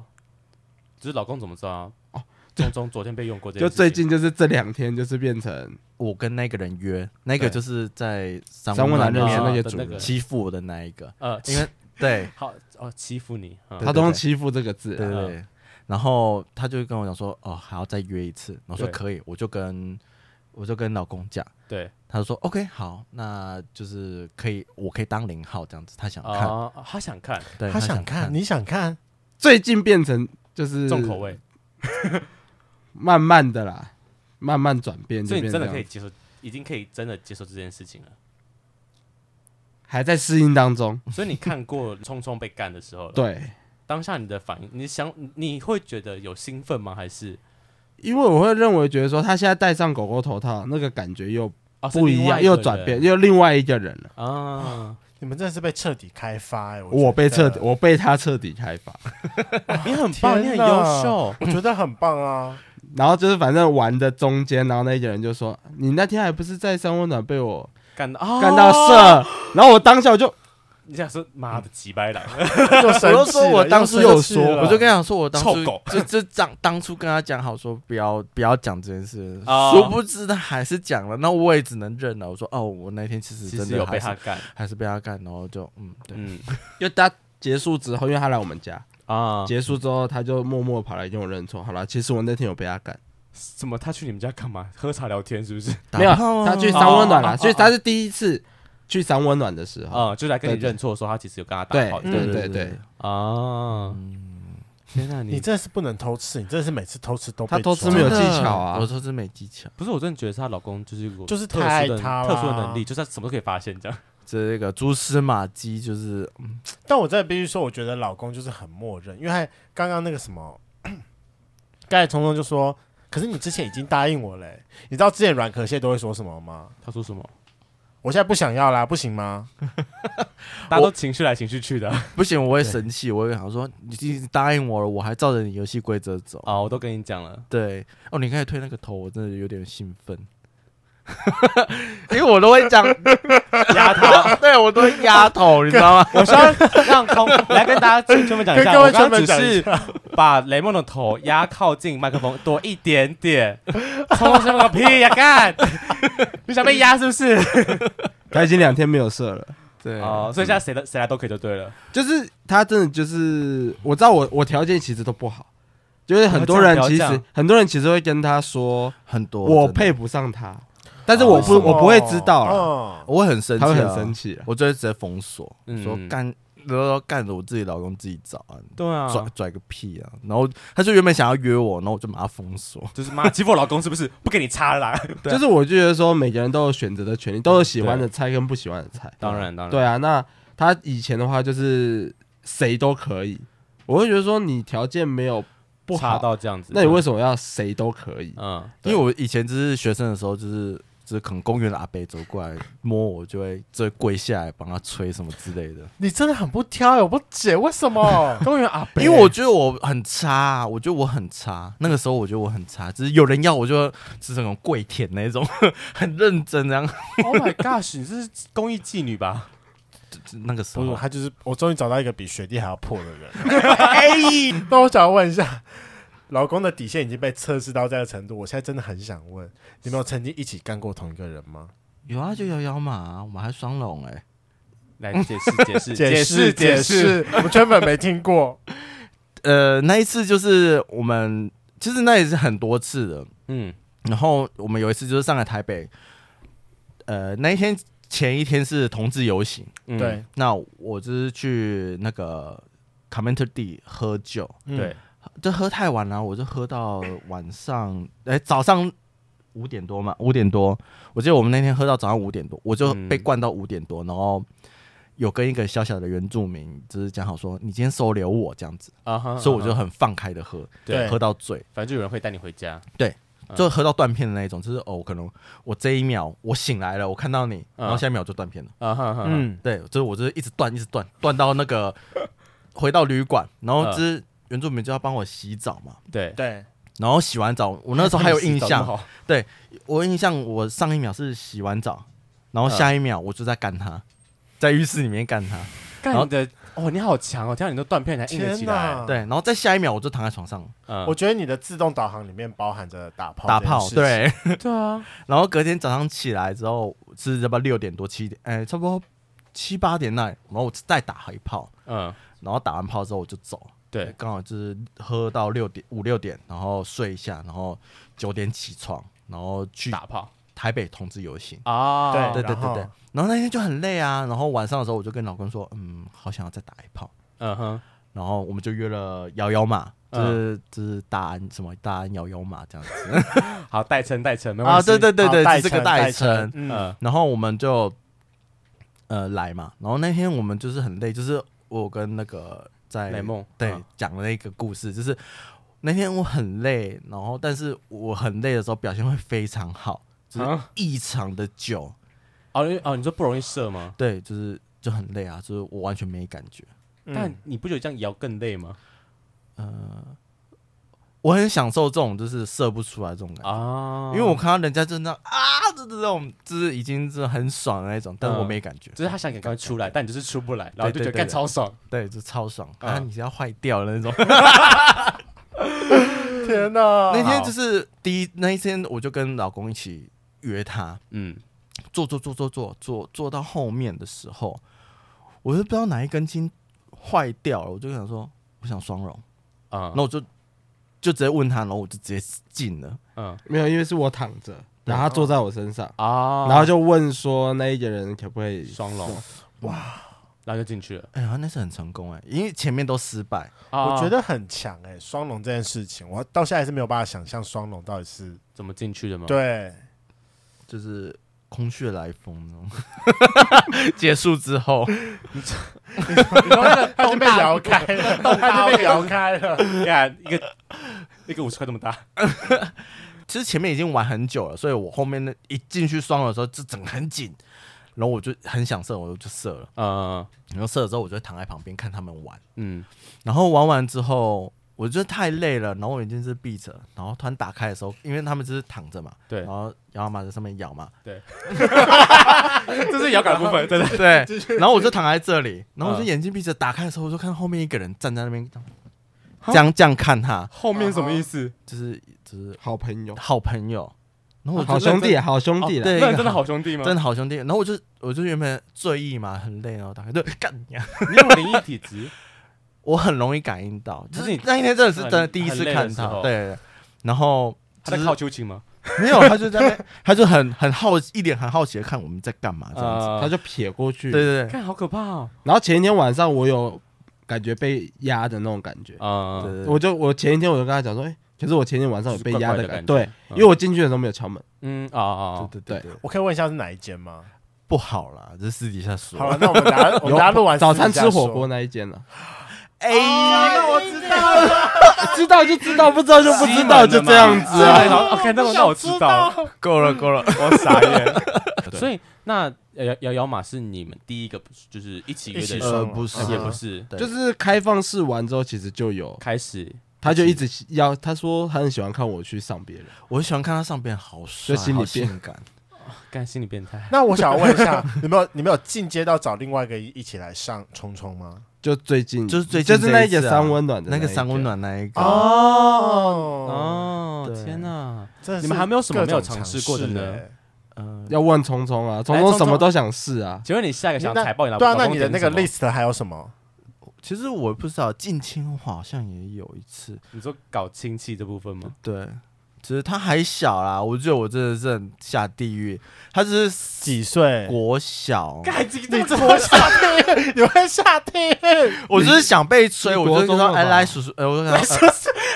只是老公怎么知道啊？哦，聪聪昨天被用过。就最近就是这两天，就是变成我跟那个人约，那个就是在三温暖里面那些主欺负我的那一个。呃，因为对，好哦，欺负你，他都用欺负这个字。对对。然后他就跟我讲说，哦，还要再约一次。我说可以，我就跟我就跟老公讲。对。他就说：“OK，好，那就是可以，我可以当零号这样子。他想看，哦、他想看，对，他想看，你想看。最近变成就是重口味，慢慢的啦，慢慢转变。所以你真的可以接受，已经可以真的接受这件事情了，还在适应当中。所以你看过匆匆被干的时候，对，当下你的反应，你想你会觉得有兴奋吗？还是因为我会认为觉得说，他现在戴上狗狗头套，那个感觉又。”不一样，又转变，又另外一个人了啊！你们真的是被彻底开发哎！我被彻底，我被他彻底开发。你很棒，你很优秀，我觉得很棒啊！然后就是反正玩的中间，然后那个人就说：“你那天还不是在三温暖被我干到干到射？”然后我当下我就。你想说妈的几百两？我就说我当初有说，我就跟他讲说，我当初就就当当初跟他讲好说不要不要讲这件事，殊不知他还是讲了，那我也只能认了。我说哦，我那天其实真的有被他干，还是被他干，然后就嗯对，因为他结束之后，因为他来我们家啊，结束之后他就默默跑来跟我认错。好了，其实我那天有被他干。什么？他去你们家干嘛？喝茶聊天是不是？没有，他去三温暖了，所以他是第一次。去三温暖的时候，啊，就来跟你认错，说他其实有跟他打好，对对对啊！天哪，你真的是不能偷吃，你真的是每次偷吃都他偷吃没有技巧啊，我偷吃没技巧，不是我真的觉得她老公就是就是太爱她特殊的能力，就是他什么都可以发现这样。这个蛛丝马迹就是，但我真的必须说，我觉得老公就是很默认，因为刚刚那个什么，刚才聪聪就说，可是你之前已经答应我了，你知道之前软壳蟹都会说什么吗？他说什么？我现在不想要啦，不行吗？大家都情绪来情绪去的，不行，我会生气，我会想说，你已经答应我了，我还照着你游戏规则走。啊，我都跟你讲了，对，哦，你刚才推那个头，我真的有点兴奋。因为我都会讲 压头，对我都会压头，你知道吗？我说让空来跟大家专门讲一下，我刚刚只是把雷梦的头压靠近麦克风多一点点，冲什么屁呀干！你想被压是不是？他已经两天没有射了，对哦，所以现在谁的谁来都可以就对了。就是他真的就是我知道我我条件其实都不好，就是很多人其实很多人其实会跟他说很多我配不上他。但是我不，我不会知道了，我会很生气，他会很生气，我就会直接封锁，说干，然后干着我自己老公自己找啊，对啊，拽拽个屁啊！然后他就原本想要约我，然后我就把他封锁，就是妈欺负我老公是不是？不给你插了，就是我就觉得说每个人都有选择的权利，都有喜欢的菜跟不喜欢的菜，当然当然，对啊。那他以前的话就是谁都可以，我会觉得说你条件没有不好到这样子，那你为什么要谁都可以？嗯，因为我以前就是学生的时候就是。就是可能公园的阿伯走过来摸我，就会就会跪下来帮他吹什么之类的。你真的很不挑，我不解为什么 公园阿伯？因为我觉得我很差，我觉得我很差。那个时候我觉得我很差，只是有人要我就就是那种跪舔那种，很认真这样。Oh my gosh，你是公益妓女吧？那个时候他就是我终于找到一个比学弟还要破的人。哎，那我想要问一下。老公的底线已经被测试到这个程度，我现在真的很想问，你们有曾经一起干过同一个人吗？有啊，就摇摇马，我们还双龙哎，来解释解释 解释。解释，我们根本没听过。呃，那一次就是我们，其实那也是很多次的，嗯，然后我们有一次就是上来台北，呃，那一天前一天是同志游行，嗯、对，那我就是去那个 Commenter D 喝酒，嗯、对。就喝太晚了，我就喝到晚上，哎、欸，早上五点多嘛，五点多，我记得我们那天喝到早上五点多，我就被灌到五点多，然后有跟一个小小的原住民，就是讲好说，你今天收留我这样子。啊，uh huh, 所以我就很放开的喝，对，喝到醉，反正就有人会带你回家，对，就喝到断片的那一种，就是哦，可能我这一秒我醒来了，我看到你，然后下一秒就断片了，啊哈哈，嗯，对，就是我就是一直断，一直断，断到那个回到旅馆，然后就是。原住民就要帮我洗澡嘛，对。对，然后洗完澡，我那时候还有印象，对我印象，我上一秒是洗完澡，然后下一秒我就在干他，在浴室里面干他，然后的哦，你好强哦，听到你都断片才硬得起来，对，然后再下一秒我就躺在床上，嗯，我觉得你的自动导航里面包含着打炮，打炮，对。对啊，然后隔天早上起来之后是要不六点多七点，哎，差不多七八点那，然后我再打一炮，嗯，然后打完炮之后我就走。对，刚好就是喝到六点五六点，然后睡一下，然后九点起床，然后去打炮。台北同志游行啊，对对对对对。然后那天就很累啊，然后晚上的时候我就跟老公说，嗯，好想要再打一炮。嗯哼。然后我们就约了摇摇马，就是就是大安什么大安摇摇马这样子。好，代称代称啊，对对对对，这个代称。嗯。然后我们就呃来嘛，然后那天我们就是很累，就是我跟那个。在雷梦对讲了一个故事，就是那天我很累，然后但是我很累的时候表现会非常好，就是异常的久。哦哦，你说不容易射吗？对，就是就很累啊，就是我完全没感觉。但你不觉得这样摇更累吗？呃。我很享受这种就是射不出来这种感觉。啊，因为我看到人家真的啊，这这种就是已经是很爽的那种，但我没感觉，就是他想赶快出来，但你就是出不来，然后就觉得干超爽，对，就超爽。啊，你是要坏掉了那种。天哪！那天就是第一那一天，我就跟老公一起约他，嗯，坐坐坐坐坐坐坐到后面的时候，我就不知道哪一根筋坏掉了，我就想说我想双龙啊，那我就。就直接问他，然后我就直接进了。嗯，没有，因为是我躺着，然后他坐在我身上啊，然后就问说那一个人可不可以双龙？哇，然后就进去了。哎呀，那是很成功哎，因为前面都失败，我觉得很强哎。双龙这件事情，我到现在还是没有办法想象双龙到底是怎么进去的吗？对，就是空穴来风那种。结束之后，你他已经被摇开了，他已经被摇开了。你看一个一个五十块这么大，其实前面已经玩很久了，所以我后面那一进去双的时候，就整个很紧，然后我就很想射，我就射了。嗯，然后射了之后，我就躺在旁边看他们玩。嗯，然后玩完之后。我觉得太累了，然后我眼睛是闭着，然后突然打开的时候，因为他们就是躺着嘛，对，然后摇马在上面摇嘛，对，这是摇杆的部分，对。对。对，然后我就躺在这里，然后我就眼睛闭着，打开的时候我就看到后面一个人站在那边，这样。这样看他，后面什么意思？就是就是好朋友，好朋友，然后我好兄弟，好兄弟，对，真的好兄弟吗？真的好兄弟，然后我就我就原本醉意嘛，很累，然后打开对，干你，你有灵异体质。我很容易感应到，就是你那一天真的是真的第一次看他，对，然后他在靠秋千吗？没有，他就在那，他就很很好，一脸很好奇的看我们在干嘛这样子，他就瞥过去，对对对，看好可怕哦。然后前一天晚上我有感觉被压的那种感觉，啊，我就我前一天我就跟他讲说，哎，可是我前一天晚上有被压的感觉，对，因为我进去的时候没有敲门，嗯啊啊，对对对，我可以问一下是哪一间吗？不好啦，这私底下说。好了，那我们大家我们大家录完早餐吃火锅那一间了。哎呀，那我知道了，知道就知道，不知道就不知道，就这样子啊。OK，那我那我知道，够了够了，我傻眼。所以那摇摇摇马是你们第一个就是一起约的？呃，不是，也不是，就是开放式完之后，其实就有开始，他就一直要，他说他很喜欢看我去上别人，我很喜欢看他上别人，好帅，心里变感。干心理变态。那我想问一下，你没有你们有进阶到找另外一个一起来上冲冲吗？就最近，就是最近，就是那一个三温暖的那个三温暖那一个。哦哦，天哪！你们还没有什么没有尝试过的呢？嗯，要问聪聪啊，聪聪什么都想试啊。请问你下一个想踩爆你？对啊，那你的那个 list 还有什么？其实我不知道，近亲好像也有一次。你说搞亲戚这部分吗？对。只是他还小啦，我觉得我真的是很下地狱。他只是几岁？国小。你这么下地狱，你会下地狱？我就是想被吹，我就说哎来叔叔，呃，我说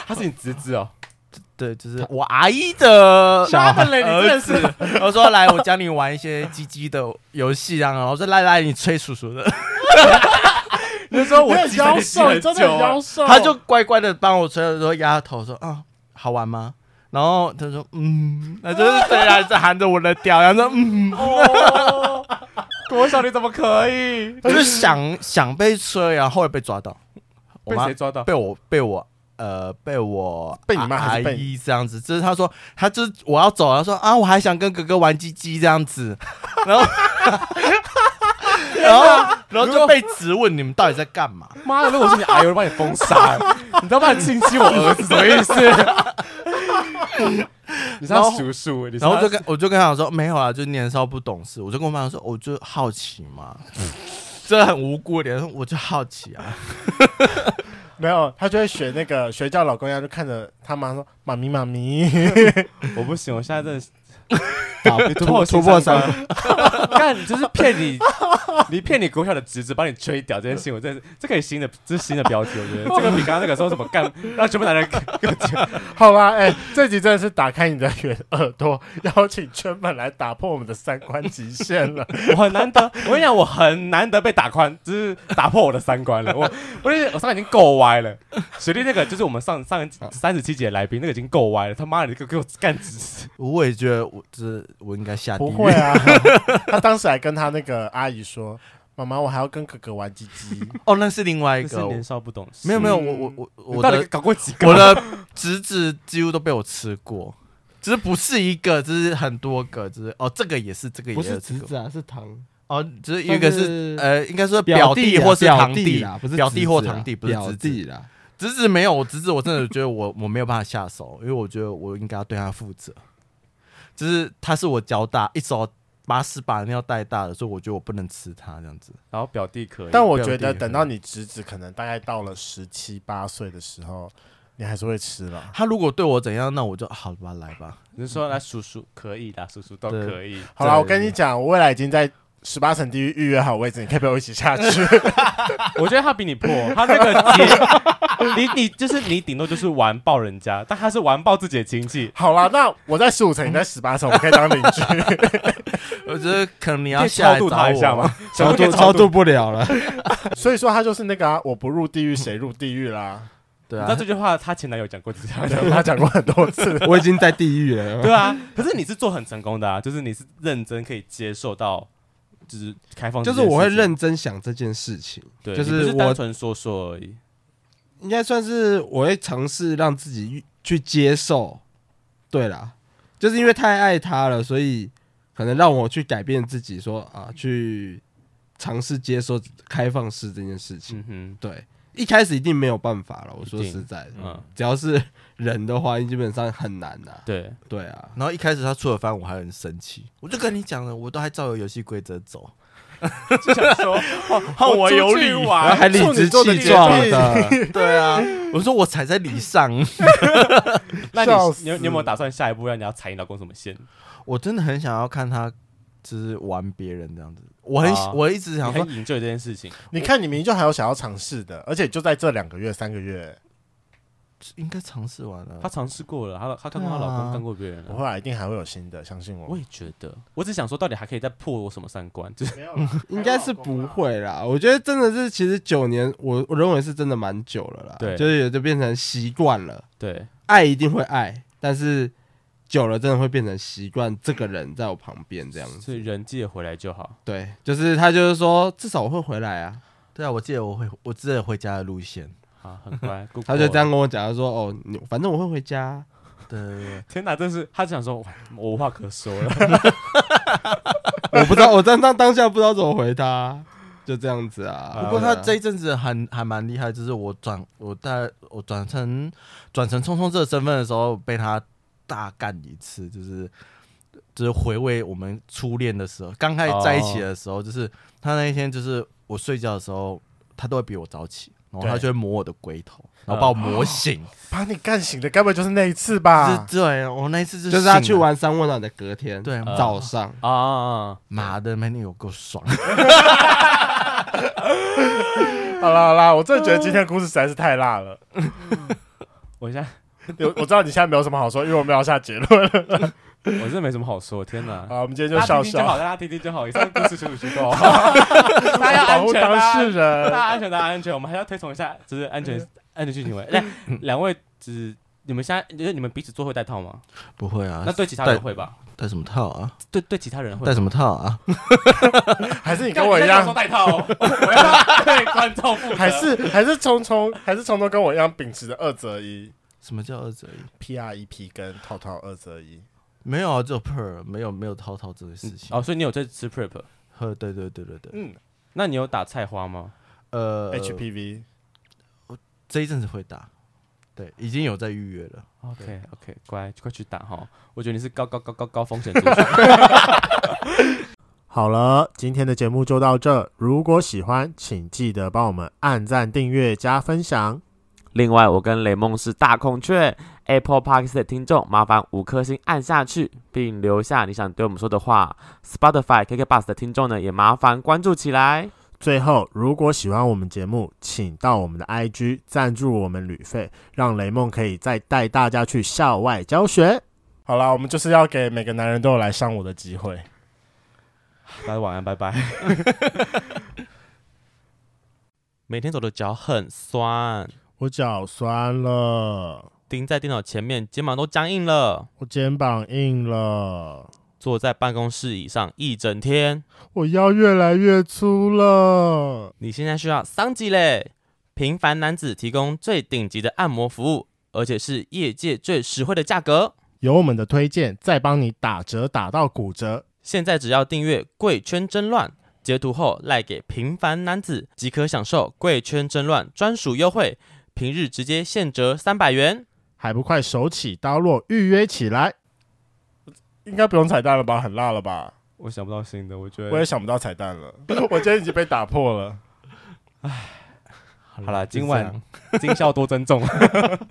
他是你侄子哦，对，就是我阿姨的小儿子。我说来，我教你玩一些鸡鸡的游戏啊。然后我说来来，你吹叔叔的。你说我妖兽，真的妖兽。他就乖乖的帮我吹，然后压头说啊，好玩吗？然后他说：“嗯，那就是虽然是含着我的屌，然后说嗯，国小你怎么可以？他就想想被吹，然后后来被抓到，被谁抓到？被我被我呃被我被你妈阿姨这样子，就是他说他就是我要走，他说啊我还想跟哥哥玩鸡鸡这样子，然后然后然后就被质问你们到底在干嘛？妈的，如果是你阿姨，我把你封杀，你知道吗？亲亲我儿子什么意思？” 你然后叔叔，然后就跟我就跟他说没有啊，就年少不懂事。我就跟我妈说，我就好奇嘛，这很无辜的，我就好奇啊。没有，他就会学那个学叫老公一样，就看着他妈说妈咪妈咪，我不行，我现在真的 突破突破三观，看 你就是骗你，你骗你国小的侄子帮你吹掉这件事情，我真的这可以新的，这是新的标题，我觉得这个比刚刚那个说什么干让全部男人更强，好吧？哎，这集真的是打开你的耳朵，邀请圈粉来打破我们的三观极限了。我很难得，我跟你讲，我很难得被打宽，就是打破我的三观了。我我我上已经够歪了，雪莉那个就是我们上上三十七集的来宾，那个已经够歪了。他妈的，你给给我干直！我也觉得我这。我应该下地狱。不会啊，他当时还跟他那个阿姨说：“妈妈，我还要跟哥哥玩鸡鸡。”哦，那是另外一个年少不懂事。没有没有，我我我我到底搞过几个？我的侄子几乎都被我吃过，只是不是一个，只是很多个，只是哦，这个也是，这个也是侄子啊，是堂哦，只是一个是呃，应该说表弟或是堂弟啦，不是表弟或堂弟，不是侄子啦。侄子没有，我侄子我真的觉得我我没有办法下手，因为我觉得我应该要对他负责。就是他是我交大，一手把屎把尿带大的，所以我觉得我不能吃他这样子。然后表弟可以，但我觉得等到你侄子可能大概到了十七八岁的时候，你还是会吃了。他如果对我怎样，那我就好吧，来吧。你说来叔叔可以的，叔叔都可以。好了，我跟你讲，我未来已经在十八层地狱预约好位置，你可以陪我一起下去。我觉得他比你破，他那个 节，你你就是你顶多就是完爆人家，但他是完爆自己的亲戚。好啦，那我在十五层，你在十八层，我们可以当邻居。我觉得可能你要超度他一下吗？超度超度不了了。所以说他就是那个啊，我不入地狱谁入地狱啦？对啊，那这句话他前男友讲过几次？他讲过很多次。我已经在地狱了。对啊，可是你是做很成功的啊，就是你是认真可以接受到。就是开放，就是我会认真想这件事情，对，就是我单纯说说而已，应该算是我会尝试让自己去接受。对啦，就是因为太爱他了，所以可能让我去改变自己说，说啊，去尝试接受开放式这件事情。嗯哼，对。一开始一定没有办法了，我说实在的，嗯，只要是人的话，基本上很难啊。对。对啊，然后一开始他出了番，我还很生气，我就跟你讲了，我都还照着游戏规则走，就想说，换我有理，还理直气壮的，对啊，我说我踩在理上，那你你有你有没有打算下一步让你要踩你老公什么线？我真的很想要看他。就是玩别人这样子，我很、啊、我一直想说很 enjoy 这件事情。你看，你明明就还有想要尝试的，而且就在这两个月、三个月，应该尝试完了。他尝试过了，她她看过她老公干过别人，我后来一定还会有新的，相信我。我也觉得，我只想说，到底还可以再破我什么三观？就是应该是不会啦。我觉得真的是，其实九年，我我认为是真的蛮久了啦。对，就是也就变成习惯了。对，爱一定会爱，但是。久了，真的会变成习惯。这个人在我旁边这样子，所以人记得回来就好。对，就是他，就是说，至少我会回来啊。对啊，我记得我会，我记得回家的路线啊，很乖。他就这样跟我讲，他说：“哦，你反正我会回家。”对对对，天哪，真是他就想说，我无话可说了。我不知道，我当当当下不知道怎么回他，就这样子啊。不过他这一阵子还还蛮厉害，就是我转我带我转成转成聪聪这个身份的时候，被他。大干一次，就是就是回味我们初恋的时候，刚开始在一起的时候，就是他那一天，就是我睡觉的时候，他都会比我早起，然后他就会摸我的龟头，然后把我磨醒，把你干醒的，该不会就是那一次吧？对，我那一次就是他去玩三温暖的隔天，对，早上啊，妈的，没你有够爽。好啦好啦，我真的觉得今天的故事实在是太辣了，我现在。我我知道你现在没有什么好说，因为我们要下结论。我真的没什么好说，天哪！好，我们今天就笑笑，大家听听就好，以上故事纯属虚构，大 家保护当事人，大家安全，大家安全。我们还要推崇一下，就是安全安全性行为。哎，两位，只你们现在，就是你们彼此做会戴套吗？不会啊。那对其他人会吧？戴什么套啊？对对，其他人会戴什么套啊？还是你跟我一样戴套？我要对观众负责。还是还是聪聪，还是聪聪跟我一样秉持着二择一。什么叫二择一？P R E P 跟套套二择一？没有啊，只有 Per 没有没有滔滔这个事情。哦，所以你有在吃 Prep？呵，对对对对对。嗯，那你有打菜花吗？呃，H P V，我这一阵子会打，对，已经有在预约了。OK OK，乖，快去打哈！我觉得你是高高高高高风险族群。好了，今天的节目就到这。如果喜欢，请记得帮我们按赞、订阅、加分享。另外，我跟雷梦是大孔雀 Apple Podcast 的听众，麻烦五颗星按下去，并留下你想对我们说的话。Spotify KK Bus 的听众呢，也麻烦关注起来。最后，如果喜欢我们节目，请到我们的 IG 赞助我们旅费，让雷梦可以再带大家去校外教学。好了，我们就是要给每个男人都有来上我的机会。大家晚安，拜拜。每天走的脚很酸。我脚酸了，钉在电脑前面，肩膀都僵硬了。我肩膀硬了，坐在办公室椅上一整天，我腰越来越粗了。你现在需要桑吉嘞，平凡男子提供最顶级的按摩服务，而且是业界最实惠的价格。有我们的推荐，再帮你打折打到骨折。现在只要订阅“贵圈真乱”，截图后赖给平凡男子，即可享受“贵圈真乱”专属优惠。平日直接现折三百元，还不快手起刀落预约起来？应该不用彩蛋了吧？很辣了吧？我想不到新的，我觉得我也想不到彩蛋了。我今天已经被打破了。唉，好了，今晚今宵多珍重。